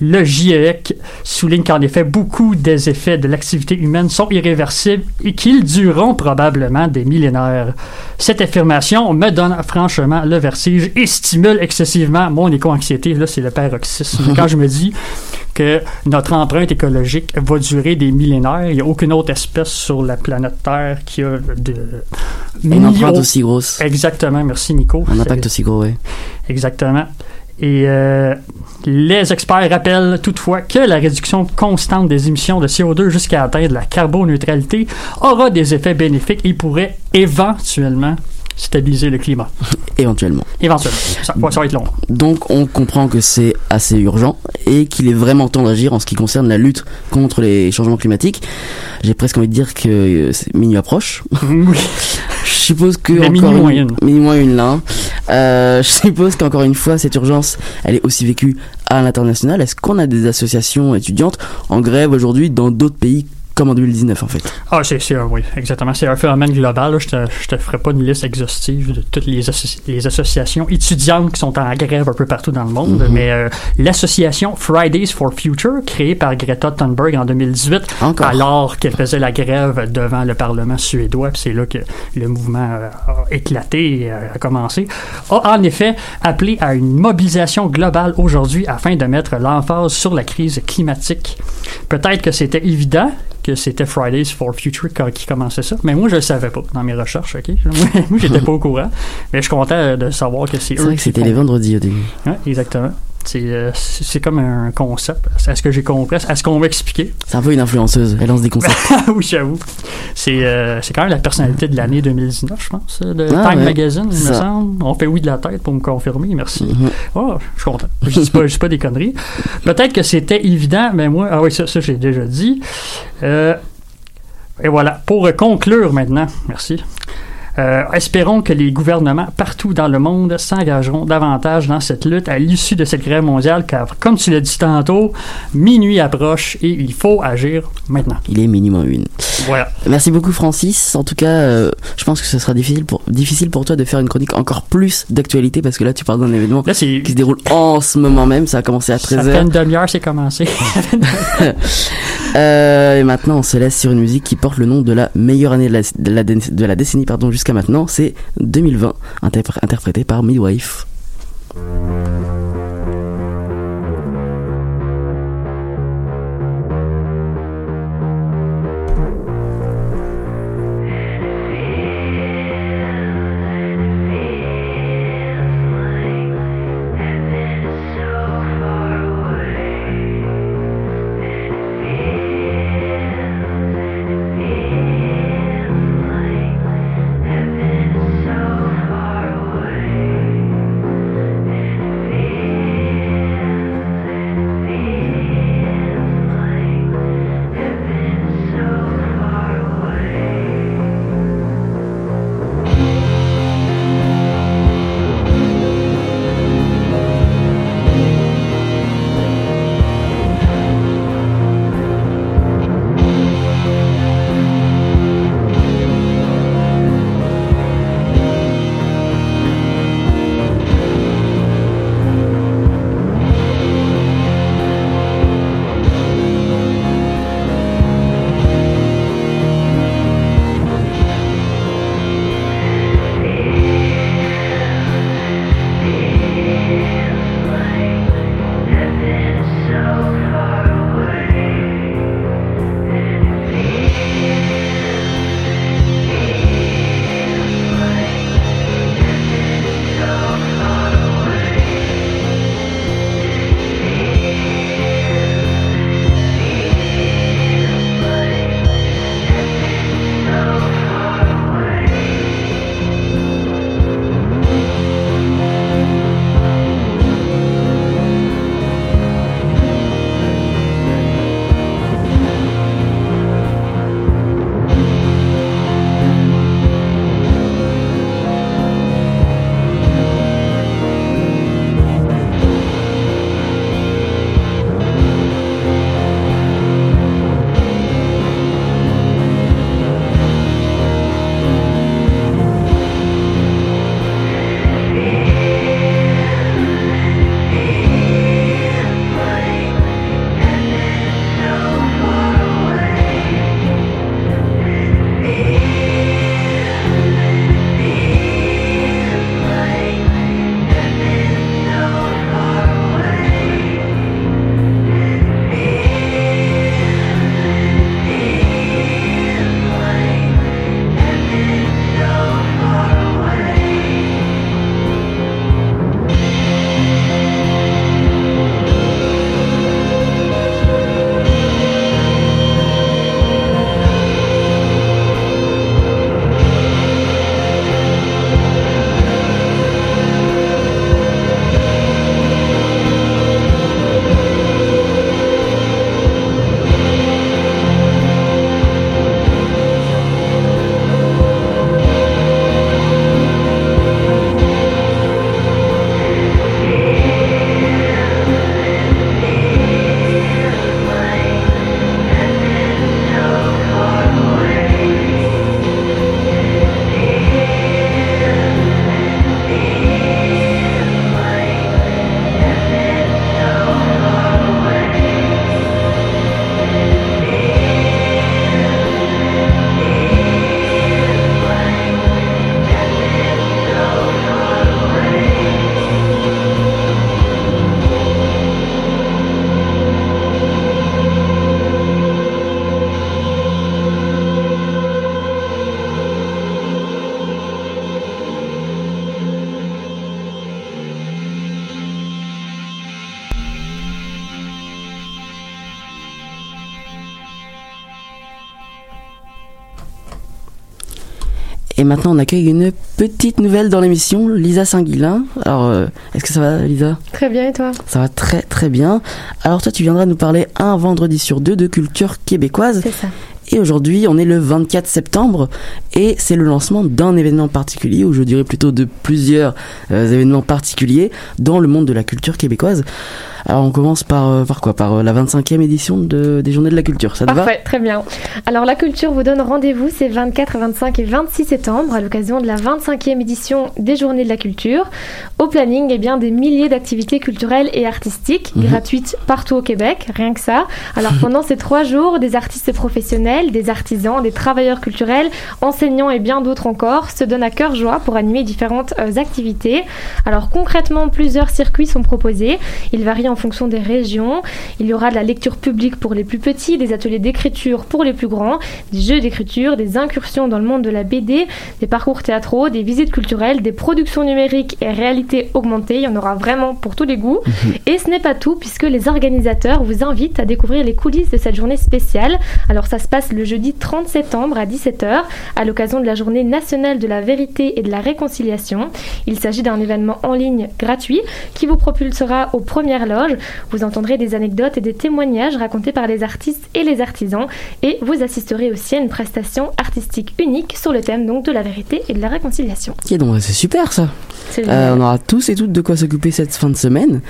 Le GIEC souligne qu'en effet, beaucoup des effets de l'activité humaine sont irréversibles et qu'ils dureront probablement des millénaires. Cette affirmation me donne franchement le vertige et stimule excessivement mon éco-anxiété. Là, c'est le paroxysme. *laughs* Quand je me dis que notre empreinte écologique va durer des millénaires, il n'y a aucune autre espèce sur la planète Terre qui a de Une empreinte aussi grosse. Exactement, merci Nico. Un impact aussi gros, ouais. Exactement. Et euh, les experts rappellent toutefois que la réduction constante des émissions de CO2 jusqu'à atteindre la carboneutralité aura des effets bénéfiques et pourrait éventuellement stabiliser le climat. *laughs* Éventuellement. Éventuellement. Ça, ça va être long. Donc on comprend que c'est assez urgent et qu'il est vraiment temps d'agir en ce qui concerne la lutte contre les changements climatiques. J'ai presque envie de dire que euh, c'est minuit approche. *laughs* oui. Je suppose que Mais encore minuit une, moins une, là. hein. Euh, je suppose qu'encore une fois cette urgence, elle est aussi vécue à l'international. Est-ce qu'on a des associations étudiantes en grève aujourd'hui dans d'autres pays comme en 2019 en fait Ah, c'est, c'est un- oui, exactement. C'est un phénomène global. là. Je te, je te ferai pas une liste exhaustive de toutes les, associ- les associations étudiantes qui sont en grève un peu partout dans le monde, Mhm. mais euh, l'association Fridays for Future, créée par Greta Thunberg en 2018, Encore. alors qu'elle faisait la grève devant le Parlement suédois, puis c'est là que le mouvement euh, a éclaté et euh, a commencé, a en effet appelé à une mobilisation globale aujourd'hui afin de mettre l'emphase sur la crise climatique. Peut-être que c'était évident que c'était Fridays for Future qui commençait ça, mais moi je le savais pas dans mes recherches, ok? *laughs* Moi, j'étais pas au courant, mais je suis content de savoir que c'est C'est eux vrai que c'était les vendredis au début. Ouais, exactement. C'est, euh, c'est comme un concept. Est-ce que j'ai compris? Est-ce qu'on m'a expliqué? C'est un peu une influenceuse, elle lance des concepts. *laughs* Ah oui, j'avoue. C'est euh, c'est quand même la personnalité de l'année 2019, je pense, euh, de Ah Time ouais, Magazine, il me semble. On fait oui de la tête pour me confirmer, merci. Mhm. Oh, je suis content. Je dis pas, je dis pas des conneries. Peut-être que c'était évident, mais moi, ah oui, ça, ça j'ai déjà dit. Euh, et voilà. Pour conclure maintenant, merci. Euh, espérons que les gouvernements partout dans le monde s'engageront davantage dans cette lutte à l'issue de cette grève mondiale, car comme tu l'as dit tantôt, minuit approche et il faut agir maintenant. Il est minimum une. Voilà. Merci beaucoup Francis. En tout cas, euh, je pense que ce sera difficile pour, difficile pour toi de faire une chronique encore plus d'actualité parce que là tu parles d'un événement Là, qui se déroule en ce moment même. Ça a commencé à Ça fait une 13h. demi-heure, c'est commencé. *laughs* *laughs* Euh, et maintenant, on se laisse sur une musique qui porte le nom de la meilleure année de la, décennie pardon, jusqu'à maintenant. C'est 2020, interpré- interprété par Midwife. Maintenant, on accueille une petite nouvelle dans l'émission, Lisa Saint-Guilain. Alors, euh, est-ce que ça va, Lisa? Très bien, et toi? Ça va très très bien. Alors, toi, tu viendras nous parler un vendredi sur deux de culture québécoise. C'est ça. Et aujourd'hui, on est le 24 septembre et c'est le lancement d'un événement particulier, ou je dirais plutôt de plusieurs euh, événements particuliers dans le monde de la culture québécoise. Alors on commence par, euh, par quoi? Par euh, la 25e édition de, des Journées de la Culture, ça te va? Parfait, très bien. Alors la culture vous donne rendez-vous ces 24, 25 et 26 septembre à l'occasion de la 25e édition des Journées de la Culture. Au planning, eh bien, des milliers d'activités culturelles et artistiques Mhm. gratuites partout au Québec, rien que ça. Alors *laughs* pendant ces trois jours, des artistes professionnels, des artisans, des travailleurs culturels, enseignants et bien d'autres encore se donnent à cœur joie pour animer différentes euh, activités. Alors concrètement, plusieurs circuits sont proposés. Ils varient en fonction des régions. Il y aura de la lecture publique pour les plus petits, des ateliers d'écriture pour les plus grands, des jeux d'écriture, des incursions dans le monde de la BD, des parcours théâtraux, des visites culturelles, des productions numériques et réalité augmentée. Il y en aura vraiment pour tous les goûts. Et ce n'est pas tout puisque les organisateurs vous invitent à découvrir les coulisses de cette journée spéciale. Alors ça se passe le jeudi 30 septembre à 17h à l'occasion de la journée nationale de la vérité et de la réconciliation. Il s'agit d'un événement en ligne gratuit qui vous propulsera aux premières loges. Vous entendrez des anecdotes et des témoignages racontés par les artistes et les artisans et vous assisterez aussi à une prestation artistique unique sur le thème donc de la vérité et de la réconciliation. Ok, donc c'est super ça. Euh, on aura tous et toutes de quoi s'occuper cette fin de semaine.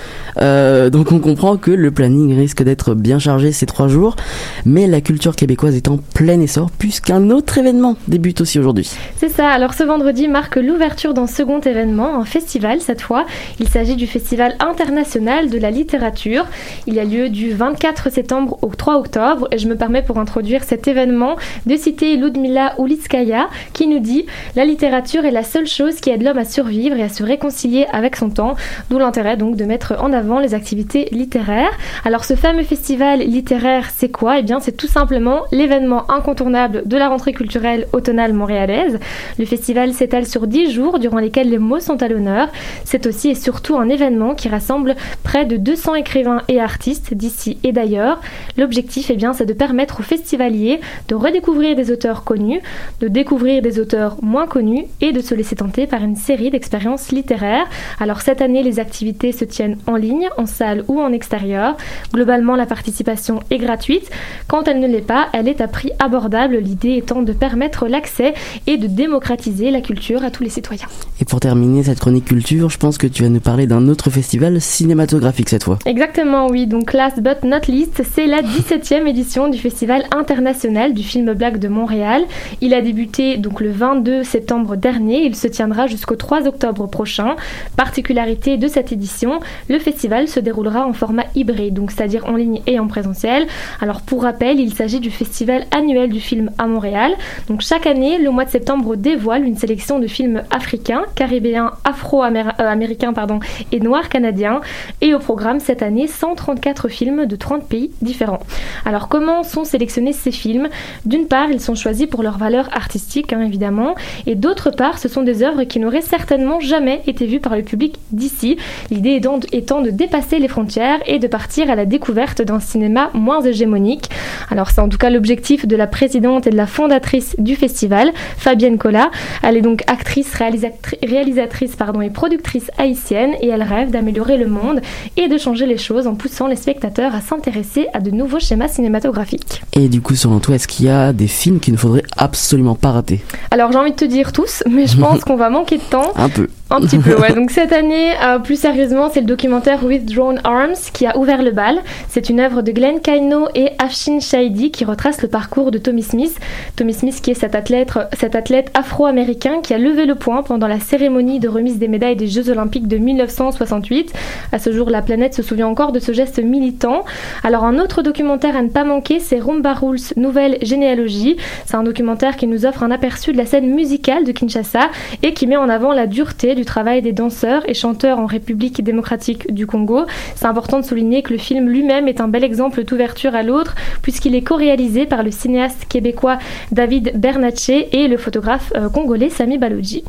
Euh, donc on comprend que le planning risque d'être bien chargé ces trois jours, mais la culture québécoise est en plein essor puisqu'un autre événement débute aussi aujourd'hui. C'est ça, alors ce vendredi marque l'ouverture d'un second événement, un festival cette fois. Il s'agit du Festival international de la littérature. Il a lieu du 24 septembre au 3 octobre et je me permets pour introduire cet événement de citer Ludmila Ulitskaya qui nous dit La littérature est la seule chose qui aide l'homme à survivre et à se réconcilier avec son temps, d'où l'intérêt donc de mettre en avant les activités littéraires. Alors ce fameux festival littéraire, c'est quoi? Eh bien c'est tout simplement l'événement incontournable de la rentrée culturelle automnale montréalaise. Le festival s'étale sur 10 jours durant lesquels les mots sont à l'honneur. C'est aussi et surtout un événement qui rassemble près de 200 écrivains et artistes d'ici et d'ailleurs. L'objectif, eh bien, c'est de permettre aux festivaliers de redécouvrir des auteurs connus, de découvrir des auteurs moins connus et de se laisser tenter par une série d'expériences littéraires. Alors cette année, les activités se tiennent en ligne, en salle ou en extérieur. Globalement, la participation est gratuite. Quand elle ne l'est pas, elle est à prix abordable, l'idée étant de permettre l'accès et de démocratiser la culture à tous les citoyens. Et pour terminer cette chronique culture, je pense que tu vas nous parler d'un autre festival cinématographique Exactement, oui. Donc, last but not least, c'est la 17e édition du Festival international du film black de Montréal. Il a débuté donc le 22 septembre dernier. Il se tiendra jusqu'au 3 octobre prochain. Particularité de cette édition, le festival se déroulera en format hybride, donc c'est-à-dire en ligne et en présentiel. Alors, pour rappel, il s'agit du festival annuel du film à Montréal. Donc, chaque année, le mois de septembre dévoile une sélection de films africains, caribéens, afro-américains pardon, et noirs canadiens. Et au programme cette année, 134 films de 30 pays différents. Alors comment sont sélectionnés ces films? D'une part, ils sont choisis pour leur valeur artistique, hein, évidemment, et d'autre part, ce sont des œuvres qui n'auraient certainement jamais été vues par le public d'ici. L'idée étant, de dépasser les frontières et de partir à la découverte d'un cinéma moins hégémonique. Alors c'est en tout cas l'objectif de la présidente et de la fondatrice du festival, Fabienne Collat. Elle est donc actrice, réalisatri- réalisatrice pardon, et productrice haïtienne et elle rêve d'améliorer le monde et de changer les choses en poussant les spectateurs à s'intéresser à de nouveaux schémas cinématographiques. Et du coup, selon toi, est-ce qu'il y a des films qu'il ne faudrait absolument pas rater? Alors j'ai envie de te dire tous, mais je pense *laughs* qu'on va manquer de temps. Un peu. Un petit peu, ouais. *laughs* Donc cette année, euh, plus sérieusement, c'est le documentaire Withdrawn Arms qui a ouvert le bal. C'est une œuvre de Glenn Kaino et Afshin Shahidi qui retrace le parcours de Tommy Smith. Tommy Smith qui est cet athlète, cet athlète afro-américain qui a levé le poing pendant la cérémonie de remise des médailles des Jeux Olympiques de 1968. À ce jour, la planète se souvient encore de ce geste militant. Alors un autre documentaire à ne pas manquer, c'est Rumba Rules Nouvelle Généalogie. C'est un documentaire qui nous offre un aperçu de la scène musicale de Kinshasa et qui met en avant la dureté du travail des danseurs et chanteurs en République démocratique du Congo. C'est important de souligner que le film lui-même est un bel exemple d'ouverture à l'autre puisqu'il est co-réalisé par le cinéaste québécois David Bernatchez et le photographe euh, congolais Sami Balogi.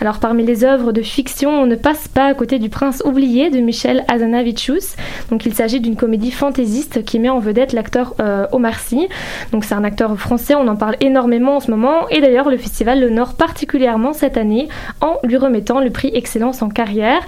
Alors parmi les œuvres de fiction, on ne passe pas à côté du Prince oublié de Michel Donc il s'agit d'une comédie fantaisiste qui met en vedette l'acteur euh, Omar Sy. Donc c'est un acteur français, on en parle énormément en ce moment et d'ailleurs le festival l'honore particulièrement cette année en lui remettant le prix Excellence en carrière.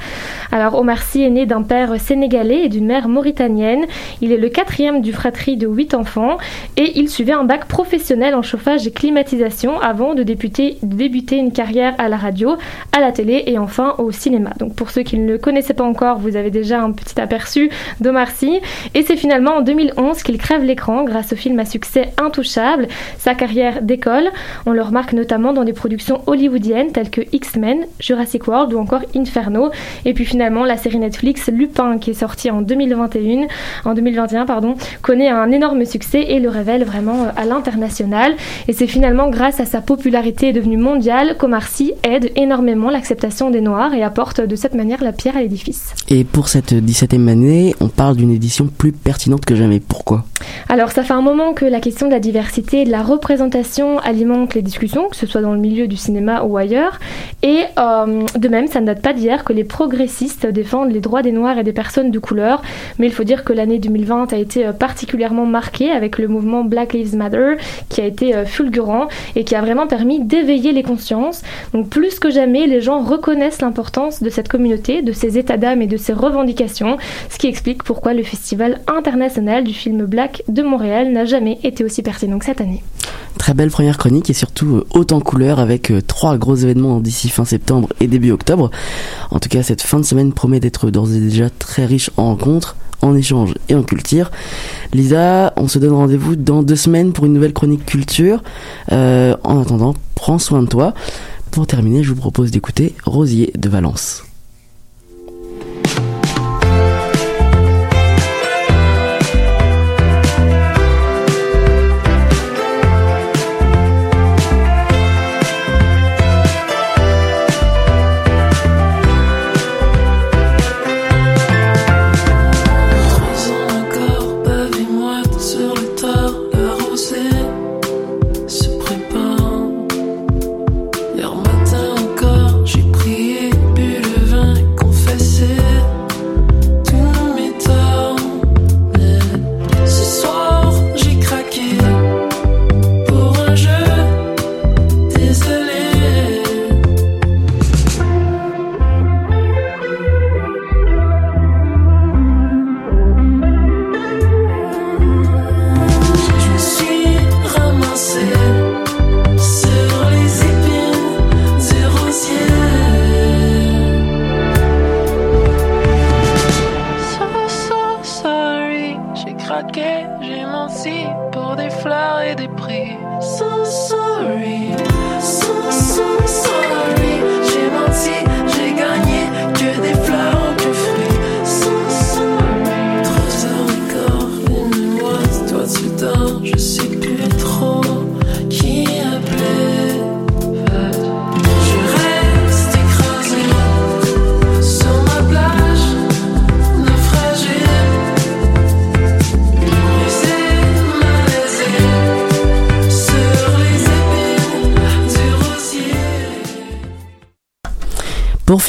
Alors Omar Sy est né d'un père sénégalais et d'une mère mauritanienne. Il est le quatrième du fratrie de huit enfants et il suivait un bac professionnel en chauffage et climatisation avant de débuter, débuter une carrière à la radio, à la télé et enfin au cinéma. Donc pour ceux qui ne le connaissaient pas encore, vous avez déjà un petit aperçu d'Omar Sy. Et c'est finalement en 2011 qu'il crève l'écran grâce au film à succès Intouchable. Sa carrière décolle. On le remarque notamment dans des productions hollywoodiennes telles que X-Men, Jurassic World ou encore Inferno. Et puis finalement la série Netflix Lupin qui est sortie en 2021, en 2021 pardon, connaît un énorme succès et le révèle vraiment euh, à l'international. Et c'est finalement grâce à sa popularité devenue mondiale qu'Omar Sy aide énormément l'acceptation des Noirs et apporte de cette manière la pierre à l'édifice. Et pour cette 17e année, on parle d'une édition plus pertinente que jamais. Pourquoi? Alors ça fait un moment que la question de la diversité de la représentation alimente les discussions, que ce soit dans le milieu du cinéma ou ailleurs. Et euh, de même, ça ne date pas d'hier que les progressistes défendent les droits des Noirs et des personnes de couleur. Mais il faut dire que l'année 2020 a été euh, particulièrement marquée avec le mouvement Black Lives Matter qui a été euh, fulgurant et qui a vraiment permis d'éveiller les consciences. Donc plus que jamais, les gens reconnaissent l'importance de cette communauté, de ses états d'âme et de ses revendications, ce qui explique pourquoi le Festival international du film Black de Montréal n'a jamais été aussi pertinent que cette année. Très belle première chronique et surtout euh, haute en couleur avec euh, trois gros événements d'ici fin septembre et début octobre. En tout cas, cette fin de semaine promet d'être d'ores et déjà très riche en rencontres, en échanges et en culture. Lisa, on se donne rendez-vous dans deux semaines pour une nouvelle chronique culture. Euh, en attendant, prends soin de toi. Pour terminer, je vous propose d'écouter Rosier de Valence.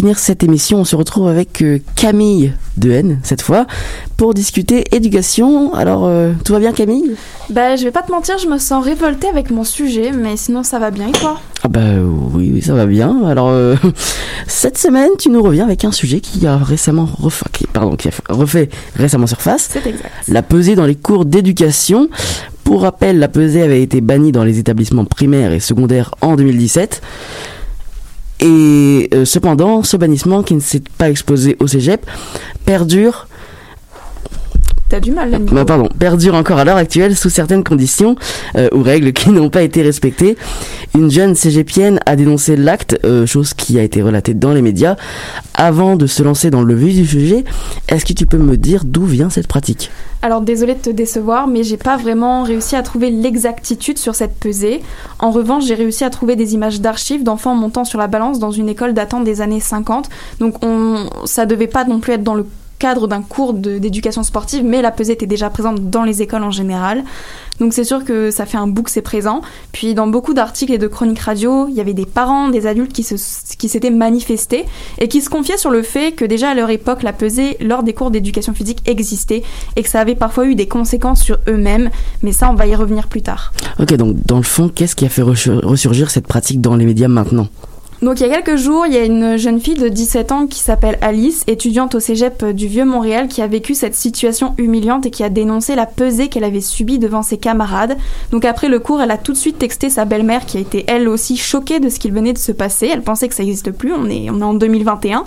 Finir cette émission, on se retrouve avec euh, Camille de N cette fois pour discuter éducation. Alors, euh, tout va bien Camille? Bah, je vais pas te mentir, je me sens révoltée avec mon sujet, mais sinon ça va bien et toi? Ah bah oui, oui, ça va bien. Alors, euh, *laughs* cette semaine, tu nous reviens avec un sujet qui a récemment refait, pardon, qui a refait récemment surface. C'est exact. La pesée dans les cours d'éducation. Pour rappel, la pesée avait été bannie dans les établissements primaires et secondaires en 2017. Et euh, cependant, ce bannissement qui ne s'est pas exposé au cégep perdure T'as du mal là, pardon, perdure encore à l'heure actuelle sous certaines conditions euh, ou règles qui *laughs* n'ont pas été respectées. Une jeune cégepienne a dénoncé l'acte, euh, chose qui a été relatée dans les médias. Avant de se lancer dans le vif du sujet, est-ce que tu peux me dire d'où vient cette pratique? Alors désolée de te décevoir, mais j'ai pas vraiment réussi à trouver l'exactitude sur cette pesée. En revanche, j'ai réussi à trouver des images d'archives d'enfants montant sur la balance dans une école datant des années 50. Donc on, ça devait pas non plus être dans le cadre d'un cours d'éducation sportive, mais la pesée était déjà présente dans les écoles en général. Donc c'est sûr que ça fait un bout c'est présent. Puis dans beaucoup d'articles et de chroniques radio, il y avait des parents, des adultes qui s'étaient manifestés et qui se confiaient sur le fait que déjà à leur époque la pesée lors des cours d'éducation physique existait et que ça avait parfois eu des conséquences sur eux-mêmes. Mais ça, on va y revenir plus tard. Ok, donc dans le fond, qu'est-ce qui a fait ressu- ressurgir cette pratique dans les médias maintenant? Donc il y a quelques jours, il y a une jeune fille de 17 ans qui s'appelle Alice, étudiante au cégep du Vieux-Montréal, qui a vécu cette situation humiliante et qui a dénoncé la pesée qu'elle avait subie devant ses camarades. Donc après le cours, elle a tout de suite texté sa belle-mère qui a été elle aussi choquée de ce qu'il venait de se passer. Elle pensait que ça n'existe plus, on est, on est en 2021.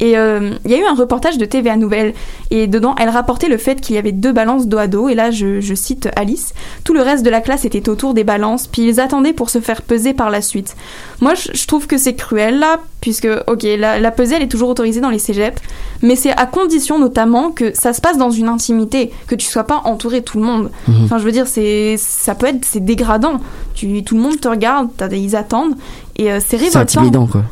Et euh, il y a eu un reportage de TVA Nouvelle et dedans elle rapportait le fait qu'il y avait deux balances dos à dos et là je, je cite Alice, tout le reste de la classe était autour des balances puis ils attendaient pour se faire peser par la suite. Moi je, je trouve que c'est cruel là puisque ok la, la pesée elle est toujours autorisée dans les cégeps mais c'est à condition notamment que ça se passe dans une intimité, que tu sois pas entouré de tout le monde. Mhm. Enfin je veux dire c'est ça peut être c'est dégradant. Tu, tout le monde te regarde, ils attendent et euh, c'est C'est révoltant.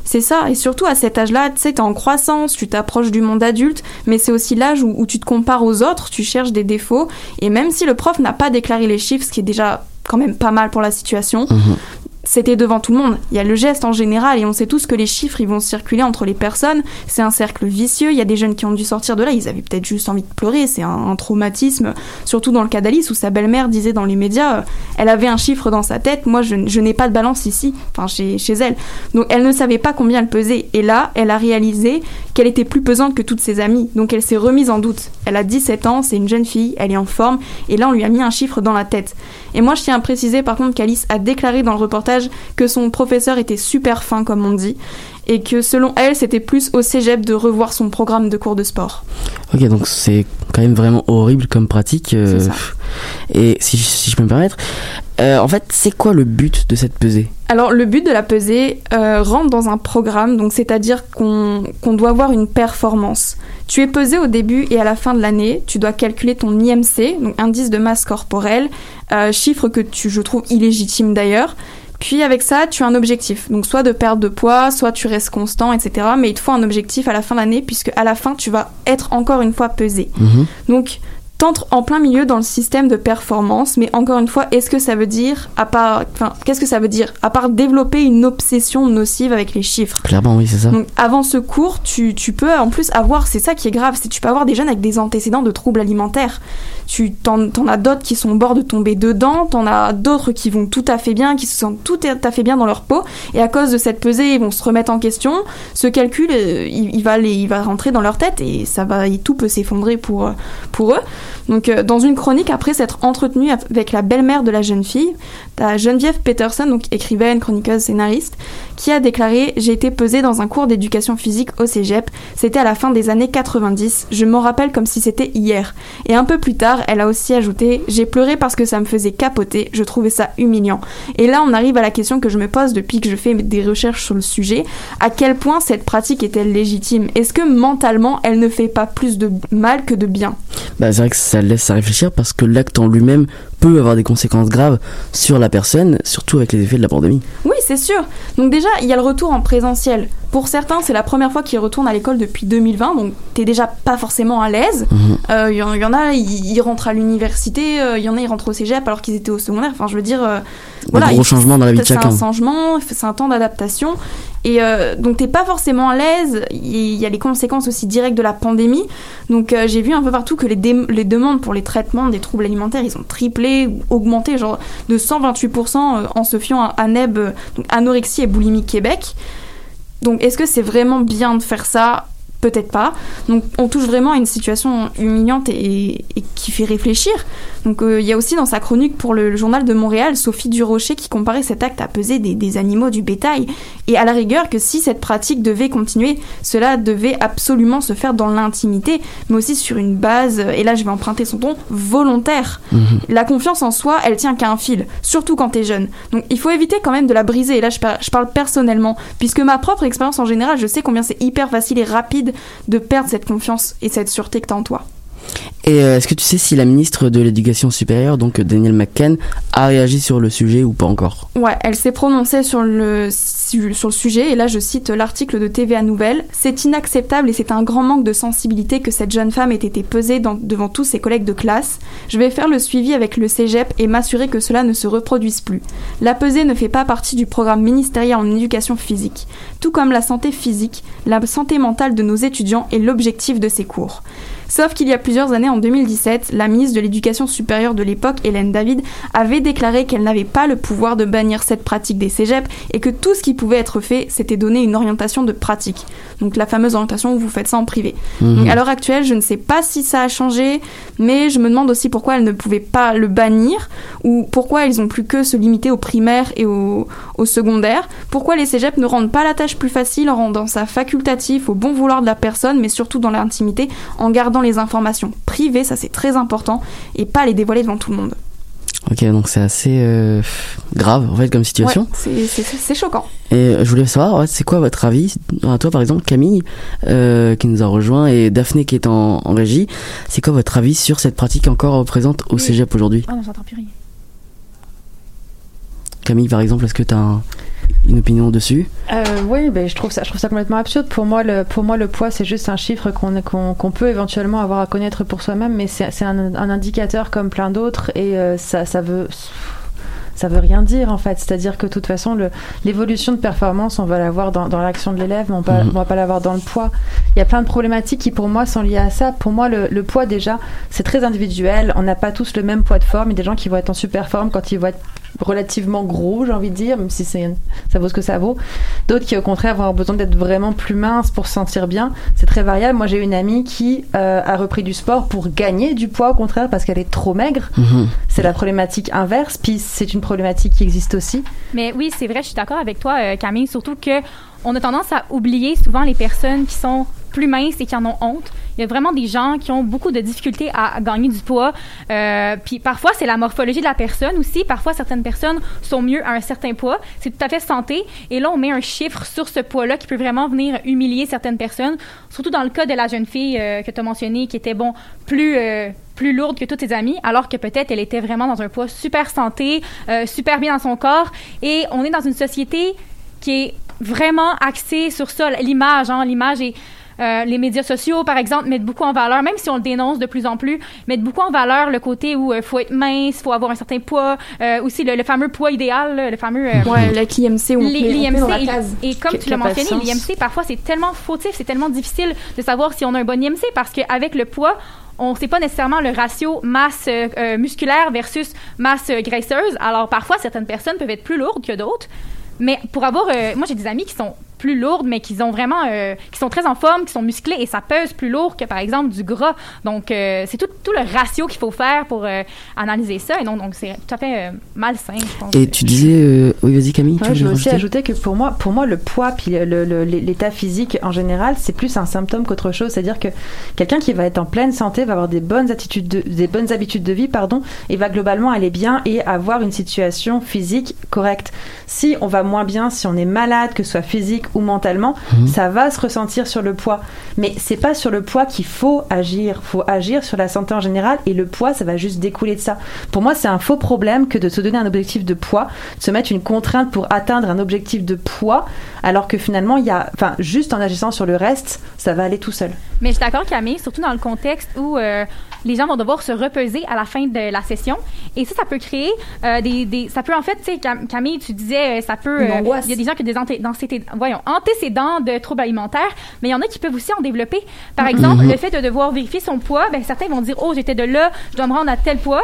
C'est ça, et surtout à cet âge-là, tu sais, t'es en croissance, tu t'approches du monde adulte, mais c'est aussi l'âge où, où tu te compares aux autres, tu cherches des défauts, et même si le prof n'a pas déclaré les chiffres, ce qui est déjà quand même pas mal pour la situation, Mhm. C'était devant tout le monde. Il y a le geste en général, et on sait tous que les chiffres, ils vont circuler entre les personnes, c'est un cercle vicieux, il y a des jeunes qui ont dû sortir de là, ils avaient peut-être juste envie de pleurer, c'est un, traumatisme, surtout dans le cas d'Alice, où sa belle-mère disait dans les médias, euh, elle avait un chiffre dans sa tête, moi je, je n'ai pas de balance ici, enfin chez, chez elle. Donc elle ne savait pas combien elle pesait. Et là, elle a réalisé qu'elle était plus pesante que toutes ses amies. Donc elle s'est remise en doute. Elle a 17 ans, c'est une jeune fille, elle est en forme. Et là, on lui a mis un chiffre dans la tête. Et moi, je tiens à préciser par contre qu'Alice a déclaré dans le reportage que son professeur était super fin, comme on dit. Et que selon elle, c'était plus au cégep de revoir son programme de cours de sport. Ok, donc c'est quand même vraiment horrible comme pratique. euh, ça. Et si, si je peux me permettre, euh, en fait, c'est quoi le but de cette pesée? Alors le but de la pesée euh, rentre dans un programme, donc c'est-à-dire qu'on doit avoir une performance. Tu es pesé au début et à la fin de l'année, tu dois calculer ton IMC, donc indice de masse corporelle, chiffre que tu, je trouve illégitime d'ailleurs. Puis avec ça, tu as un objectif, donc soit de perdre de poids, soit tu restes constant, etc. Mais il te faut un objectif à la fin de l'année, puisque à la fin, tu vas être encore une fois pesé. Mhm. Donc, t'entres en plein milieu dans le système de performance, mais encore une fois, est-ce que ça veut dire, à part, enfin, qu'est-ce que ça veut dire À part développer une obsession nocive avec les chiffres? Clairement, oui, c'est ça. Donc, avant ce cours, tu, tu peux en plus avoir, c'est ça qui est grave, c'est que tu peux avoir des jeunes avec des antécédents de troubles alimentaires. Tu t'en, t'en as d'autres qui sont au bord de tomber dedans, t'en as d'autres qui vont tout à fait bien, qui se sentent tout à fait bien dans leur peau, et à cause de cette pesée, ils vont se remettre en question. Ce calcul, euh, il, il va les, il va rentrer dans leur tête et ça va, et tout peut s'effondrer pour, pour eux. Donc, euh, dans une chronique, après s'être entretenu avec la belle-mère de la jeune fille, Geneviève Peterson, donc écrivaine, chroniqueuse, scénariste, qui a déclaré J'ai été pesée dans un cours d'éducation physique au cégep. C'était à la fin des années 90. Je m'en rappelle comme si c'était hier. Et un peu plus tard, elle a aussi ajouté J'ai pleuré parce que ça me faisait capoter. Je trouvais ça humiliant. Et là, on arrive à la question que je me pose depuis que je fais des recherches sur le sujet à quel point cette pratique est-elle légitime? Est-ce que mentalement, elle ne fait pas plus de mal que de bien? Bah, ça laisse à réfléchir parce que l'acte en lui-même peut avoir des conséquences graves sur la personne, surtout avec les effets de la pandémie. Oui, c'est sûr. Donc déjà, il y a le retour en présentiel. Pour certains, c'est la première fois qu'ils retournent à l'école depuis 2020, donc t'es déjà pas forcément à l'aise. Mhm. Euh, Il y, en- il y en a, ils, rentrent à l'université, euh, il y en a, ils rentrent au cégep alors qu'ils étaient au secondaire. Enfin, je veux dire... euh, Des gros il- changements dans la vie de c'est chacun. un changement, c'est un temps d'adaptation. Et euh, donc t'es pas forcément à l'aise. Il y a les conséquences aussi directes de la pandémie. Donc euh, j'ai vu un peu partout que les demandes pour les traitements des troubles alimentaires, ils ont triplé, ou augmenté, de 128% euh, en se fiant à ANEB, euh, donc Anorexie et Boulimie Québec. Donc est-ce que c'est vraiment bien de faire ça Peut-être pas. Donc on touche vraiment à une situation humiliante et, et qui fait réfléchir. Donc euh, il y a aussi dans sa chronique pour le, le journal de Montréal, Sophie Durocher qui comparait cet acte à peser des, des animaux du bétail. Et à la rigueur que si cette pratique devait continuer, cela devait absolument se faire dans l'intimité, mais aussi sur une base, euh, et là je vais emprunter son ton, volontaire. La confiance en soi, elle tient qu'à un fil, surtout quand t'es jeune. Donc il faut éviter quand même de la briser, et là je, par- je parle personnellement, puisque ma propre expérience en général, je sais combien c'est hyper facile et rapide de perdre cette confiance et cette sûreté que t'as en toi. Et euh, est-ce que tu sais si la ministre de l'Éducation supérieure, donc euh, Danielle McCann, a réagi sur le sujet ou pas encore? Ouais, elle s'est prononcée sur le, su- sur le sujet, et là je cite l'article de TVA Nouvelle. C'est inacceptable et c'est un grand manque de sensibilité que cette jeune femme ait été pesée devant tous ses collègues de classe. Je vais faire le suivi avec le cégep et m'assurer que cela ne se reproduise plus. La pesée ne fait pas partie du programme ministériel en éducation physique. Tout comme la santé physique, la santé mentale de nos étudiants est l'objectif de ces cours. Sauf qu'il y a plusieurs années, en 2017, la ministre de l'Éducation supérieure de l'époque, Hélène David, avait déclaré qu'elle n'avait pas le pouvoir de bannir cette pratique des cégeps et que tout ce qui pouvait être fait, c'était donner une orientation de pratique. Donc la fameuse orientation où vous faites ça en privé. Mhm. Donc, à l'heure actuelle, je ne sais pas si ça a changé, mais je me demande aussi pourquoi elle ne pouvait pas le bannir ou pourquoi ils ont plus que se limiter au primaire et au, au secondaire. Pourquoi les cégeps ne rendent pas la tâche plus facile en rendant ça facultatif au bon vouloir de la personne, mais surtout dans l'intimité, en gardant les informations privées, ça c'est très important, et pas les dévoiler devant tout le monde. Ok, donc c'est assez euh, grave en fait comme situation. Ouais, c'est- choquant. Et euh, je voulais savoir, ouais, c'est quoi votre avis à toi par exemple, Camille, euh, qui nous a rejoint, et Daphné qui est en, en régie. C'est quoi votre avis sur cette pratique encore présente au Oui. cégep aujourd'hui? Ah non, j'entends plus rien. Camille par exemple, est-ce que tu as une opinion dessus? Euh, oui, ben, je, trouve ça, je trouve ça complètement absurde. Pour moi, le, pour moi, le poids, c'est juste un chiffre qu'on peut éventuellement avoir à connaître pour soi-même, mais c'est un, un indicateur comme plein d'autres et euh, ça, ça veut. Ça veut rien dire en fait, c'est-à-dire que de toute façon l'évolution de performance on va l'avoir dans, dans l'action de l'élève, mais on, va- Mhm. on va pas l'avoir dans le poids. Il y a plein de problématiques qui pour moi sont liées à ça. Pour moi le, le poids déjà c'est très individuel, on n'a pas tous le même poids de forme. Il y a des gens qui vont être en super forme quand ils vont être relativement gros, j'ai envie de dire, même si c'est ça vaut ce que ça vaut. D'autres qui au contraire vont avoir besoin d'être vraiment plus minces pour se sentir bien. C'est très variable. Moi j'ai une amie qui euh, a repris du sport pour gagner du poids au contraire parce qu'elle est trop maigre. Mhm. C'est la problématique inverse. Puis c'est une problématique qui existe aussi. Mais oui, c'est vrai, je suis d'accord avec toi, euh, Camille, surtout que on a tendance à oublier souvent les personnes qui sont plus minces et qui en ont honte. Il y a vraiment des gens qui ont beaucoup de difficultés à, gagner du poids. Euh, puis parfois, c'est la morphologie de la personne aussi. Parfois, certaines personnes sont mieux à un certain poids. C'est tout à fait santé. Et là, on met un chiffre sur ce poids-là qui peut vraiment venir humilier certaines personnes. Surtout dans le cas de la jeune fille euh, que tu as mentionné, qui était, bon, plus... euh, plus lourde que toutes ses amies, alors que peut-être elle était vraiment dans un poids super santé, euh, super bien dans son corps. Et on est dans une société qui est vraiment axée sur ça, l'image. Hein, l'image et euh, les médias sociaux, par exemple, mettent beaucoup en valeur, même si on le dénonce de plus en plus, mettent beaucoup en valeur le côté où il faut être mince, faut avoir un certain poids, euh, aussi le, le fameux poids idéal, là, le fameux... euh, Ouais, avec l'IMC, la l'IMC, et, et comme tu l'as mentionné, l'IMC, parfois, c'est tellement fautif, c'est tellement difficile de savoir si on a un bon IMC parce qu'avec le poids, on ne sait pas nécessairement le ratio masse euh, euh, musculaire versus masse euh, graisseuse. Alors, parfois, certaines personnes peuvent être plus lourdes que d'autres. Mais pour avoir... euh, moi, j'ai des amis qui sont plus lourdes, mais qui ont vraiment... euh, qui sont très en forme, qui sont musclés, et ça pèse plus lourd que, par exemple, du gras. Donc, euh, c'est tout, tout le ratio qu'il faut faire pour euh, analyser ça. Et non, donc, c'est tout à fait euh, malsain, je pense. Et tu disais, euh, oui vas-y Camille, tu Ouais, je veux aussi ajouter que pour moi, pour moi, le poids puis le- le- le- l'état physique en général, c'est plus un symptôme qu'autre chose. C'est-à-dire que quelqu'un qui va être en pleine santé va avoir des bonnes attitudes, de- des bonnes habitudes de vie, pardon, et va globalement aller bien et avoir une situation physique correcte. Si on va moins bien, si on est malade, que ce soit physique ou mentalement, Mhm. ça va se ressentir sur le poids. Mais c'est pas sur le poids qu'il faut agir. Faut agir sur la santé en général et le poids, ça va juste découler de ça. Pour moi, c'est un faux problème que de se donner un objectif de poids, de se mettre une contrainte pour atteindre un objectif de poids, alors que finalement, il y a, enfin, juste en agissant sur le reste, ça va aller tout seul. Mais je suis d'accord, Camille, surtout dans le contexte où euh, les gens vont devoir se repeser à la fin de la session. Et ça, ça peut créer euh, des, des- Ça peut, en fait, tu sais, Cam- Camille, tu disais, euh, ça peut. Euh. Il y a des gens qui ont des anté- voyons, antécédents de troubles alimentaires, mais il y en a qui peuvent aussi en développer. Par exemple, Mhm. le fait de devoir vérifier son poids, ben, certains vont dire Oh, j'étais de là, je dois me rendre à tel poids.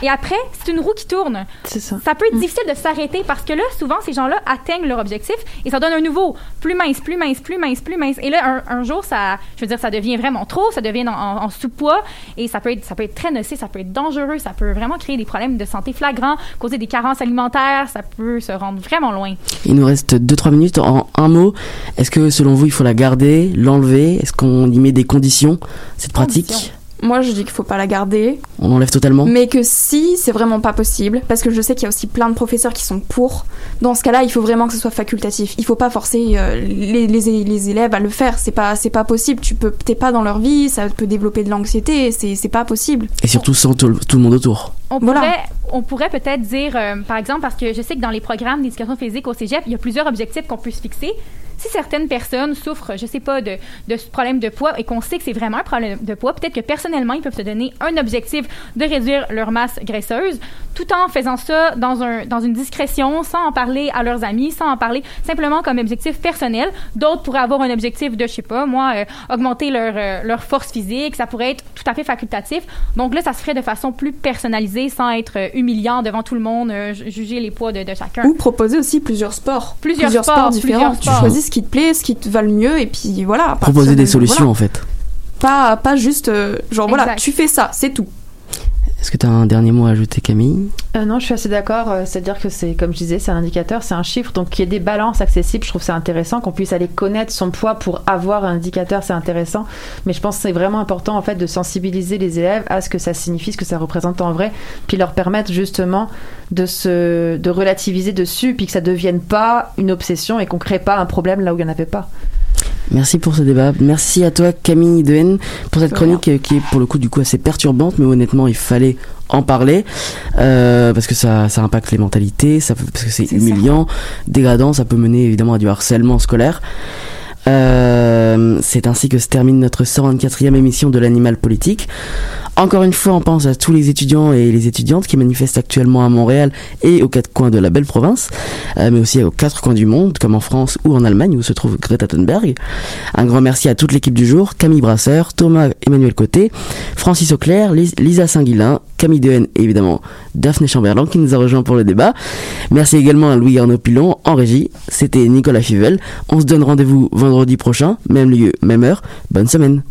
Et après, c'est une roue qui tourne. C'est ça. Ça peut être difficile de s'arrêter parce que là, souvent, ces gens-là atteignent leur objectif et ça donne un nouveau, plus mince, plus mince, plus mince, plus mince. Et là, un, un jour, ça, je veux dire, ça devient vraiment trop, ça devient en, en- en sous-poids et ça peut, être, ça peut être très nocif, ça peut être dangereux, ça peut vraiment créer des problèmes de santé flagrants, causer des carences alimentaires, ça peut se rendre vraiment loin. Il nous reste 2-3 minutes. En un mot, est-ce que selon vous, il faut la garder, l'enlever? Est-ce qu'on y met des conditions, cette pratique? Moi, je dis qu'il faut pas la garder. On enlève totalement Mais que si, c'est vraiment pas possible, parce que je sais qu'il y a aussi plein de professeurs qui sont pour. Dans ce cas-là, il faut vraiment que ce soit facultatif. Il faut pas forcer euh, les, les- les élèves à le faire. C'est pas, c'est pas possible. Tu peux, t'es pas dans leur vie, ça peut développer de l'anxiété. C'est, c'est pas possible. Et surtout sans tout, tout le monde autour. On Voilà. pourrait, on pourrait peut-être dire, euh, par exemple, parce que je sais que dans les programmes d'éducation physique au cégep, il y a plusieurs objectifs qu'on peut se fixer. Si certaines personnes souffrent, je sais pas, de, de ce problème de poids et qu'on sait que c'est vraiment un problème de poids, peut-être que personnellement, ils peuvent se donner un objectif de réduire leur masse graisseuse, tout en faisant ça dans, un, dans une discrétion, sans en parler à leurs amis, sans en parler simplement comme objectif personnel. D'autres pourraient avoir un objectif de, je sais pas, moi, euh, augmenter leur, euh, leur force physique. Ça pourrait être tout à fait facultatif. Donc là, ça se ferait de façon plus personnalisée, sans être euh, humiliant devant tout le monde, euh, ju- juger les poids de, de chacun. Ou proposer aussi plusieurs sports. Plusieurs sports, sports différents. plusieurs Tu choisis ce qui te plaît, ce qui te va le mieux, et puis voilà. Proposer de- des solutions voilà. en fait. Pas, pas juste, euh, genre voilà, tu fais ça, c'est tout. Est-ce que tu as un dernier mot à ajouter Camille Euh, non, je suis assez d'accord. euh, C'est-à-dire que c'est, comme je disais, c'est un indicateur, c'est un chiffre. Donc, qu'il y ait des balances accessibles, je trouve ça intéressant. Qu'on puisse aller connaître son poids pour avoir un indicateur, c'est intéressant. Mais je pense que c'est vraiment important, en fait, de sensibiliser les élèves à ce que ça signifie, ce que ça représente en vrai, puis leur permettre justement de se, de relativiser dessus, puis que ça devienne pas une obsession et qu'on crée pas un problème là où il y en avait pas. Merci pour ce débat. Merci à toi Camille Dehaene pour cette chronique qui est pour le coup du coup assez perturbante, mais honnêtement il fallait en parler euh, parce que ça, ça impacte les mentalités, ça, peut- parce que c'est C'est humiliant, dégradant, ça peut mener évidemment à du harcèlement scolaire. Euh, c'est ainsi que se termine notre 124e émission de l'animal politique. Encore une fois, on pense à tous les étudiants et les étudiantes qui manifestent actuellement à Montréal et aux quatre coins de la belle province, euh, mais aussi aux quatre coins du monde, comme en France ou en Allemagne où se trouve Greta Thunberg. Un grand merci à toute l'équipe du jour, Camille Brasseur, Thomas Emmanuel Côté, Francis Auclair, Lis- Lisa Saint-Guillain, Camille Dehaene et évidemment Daphné Chamberlain qui nous a rejoint pour le débat. Merci également à Louis Arnaud Pilon en régie. C'était Nicolas Fivel. On se donne rendez-vous vendredi prochain, même lieu, même heure. Bonne semaine.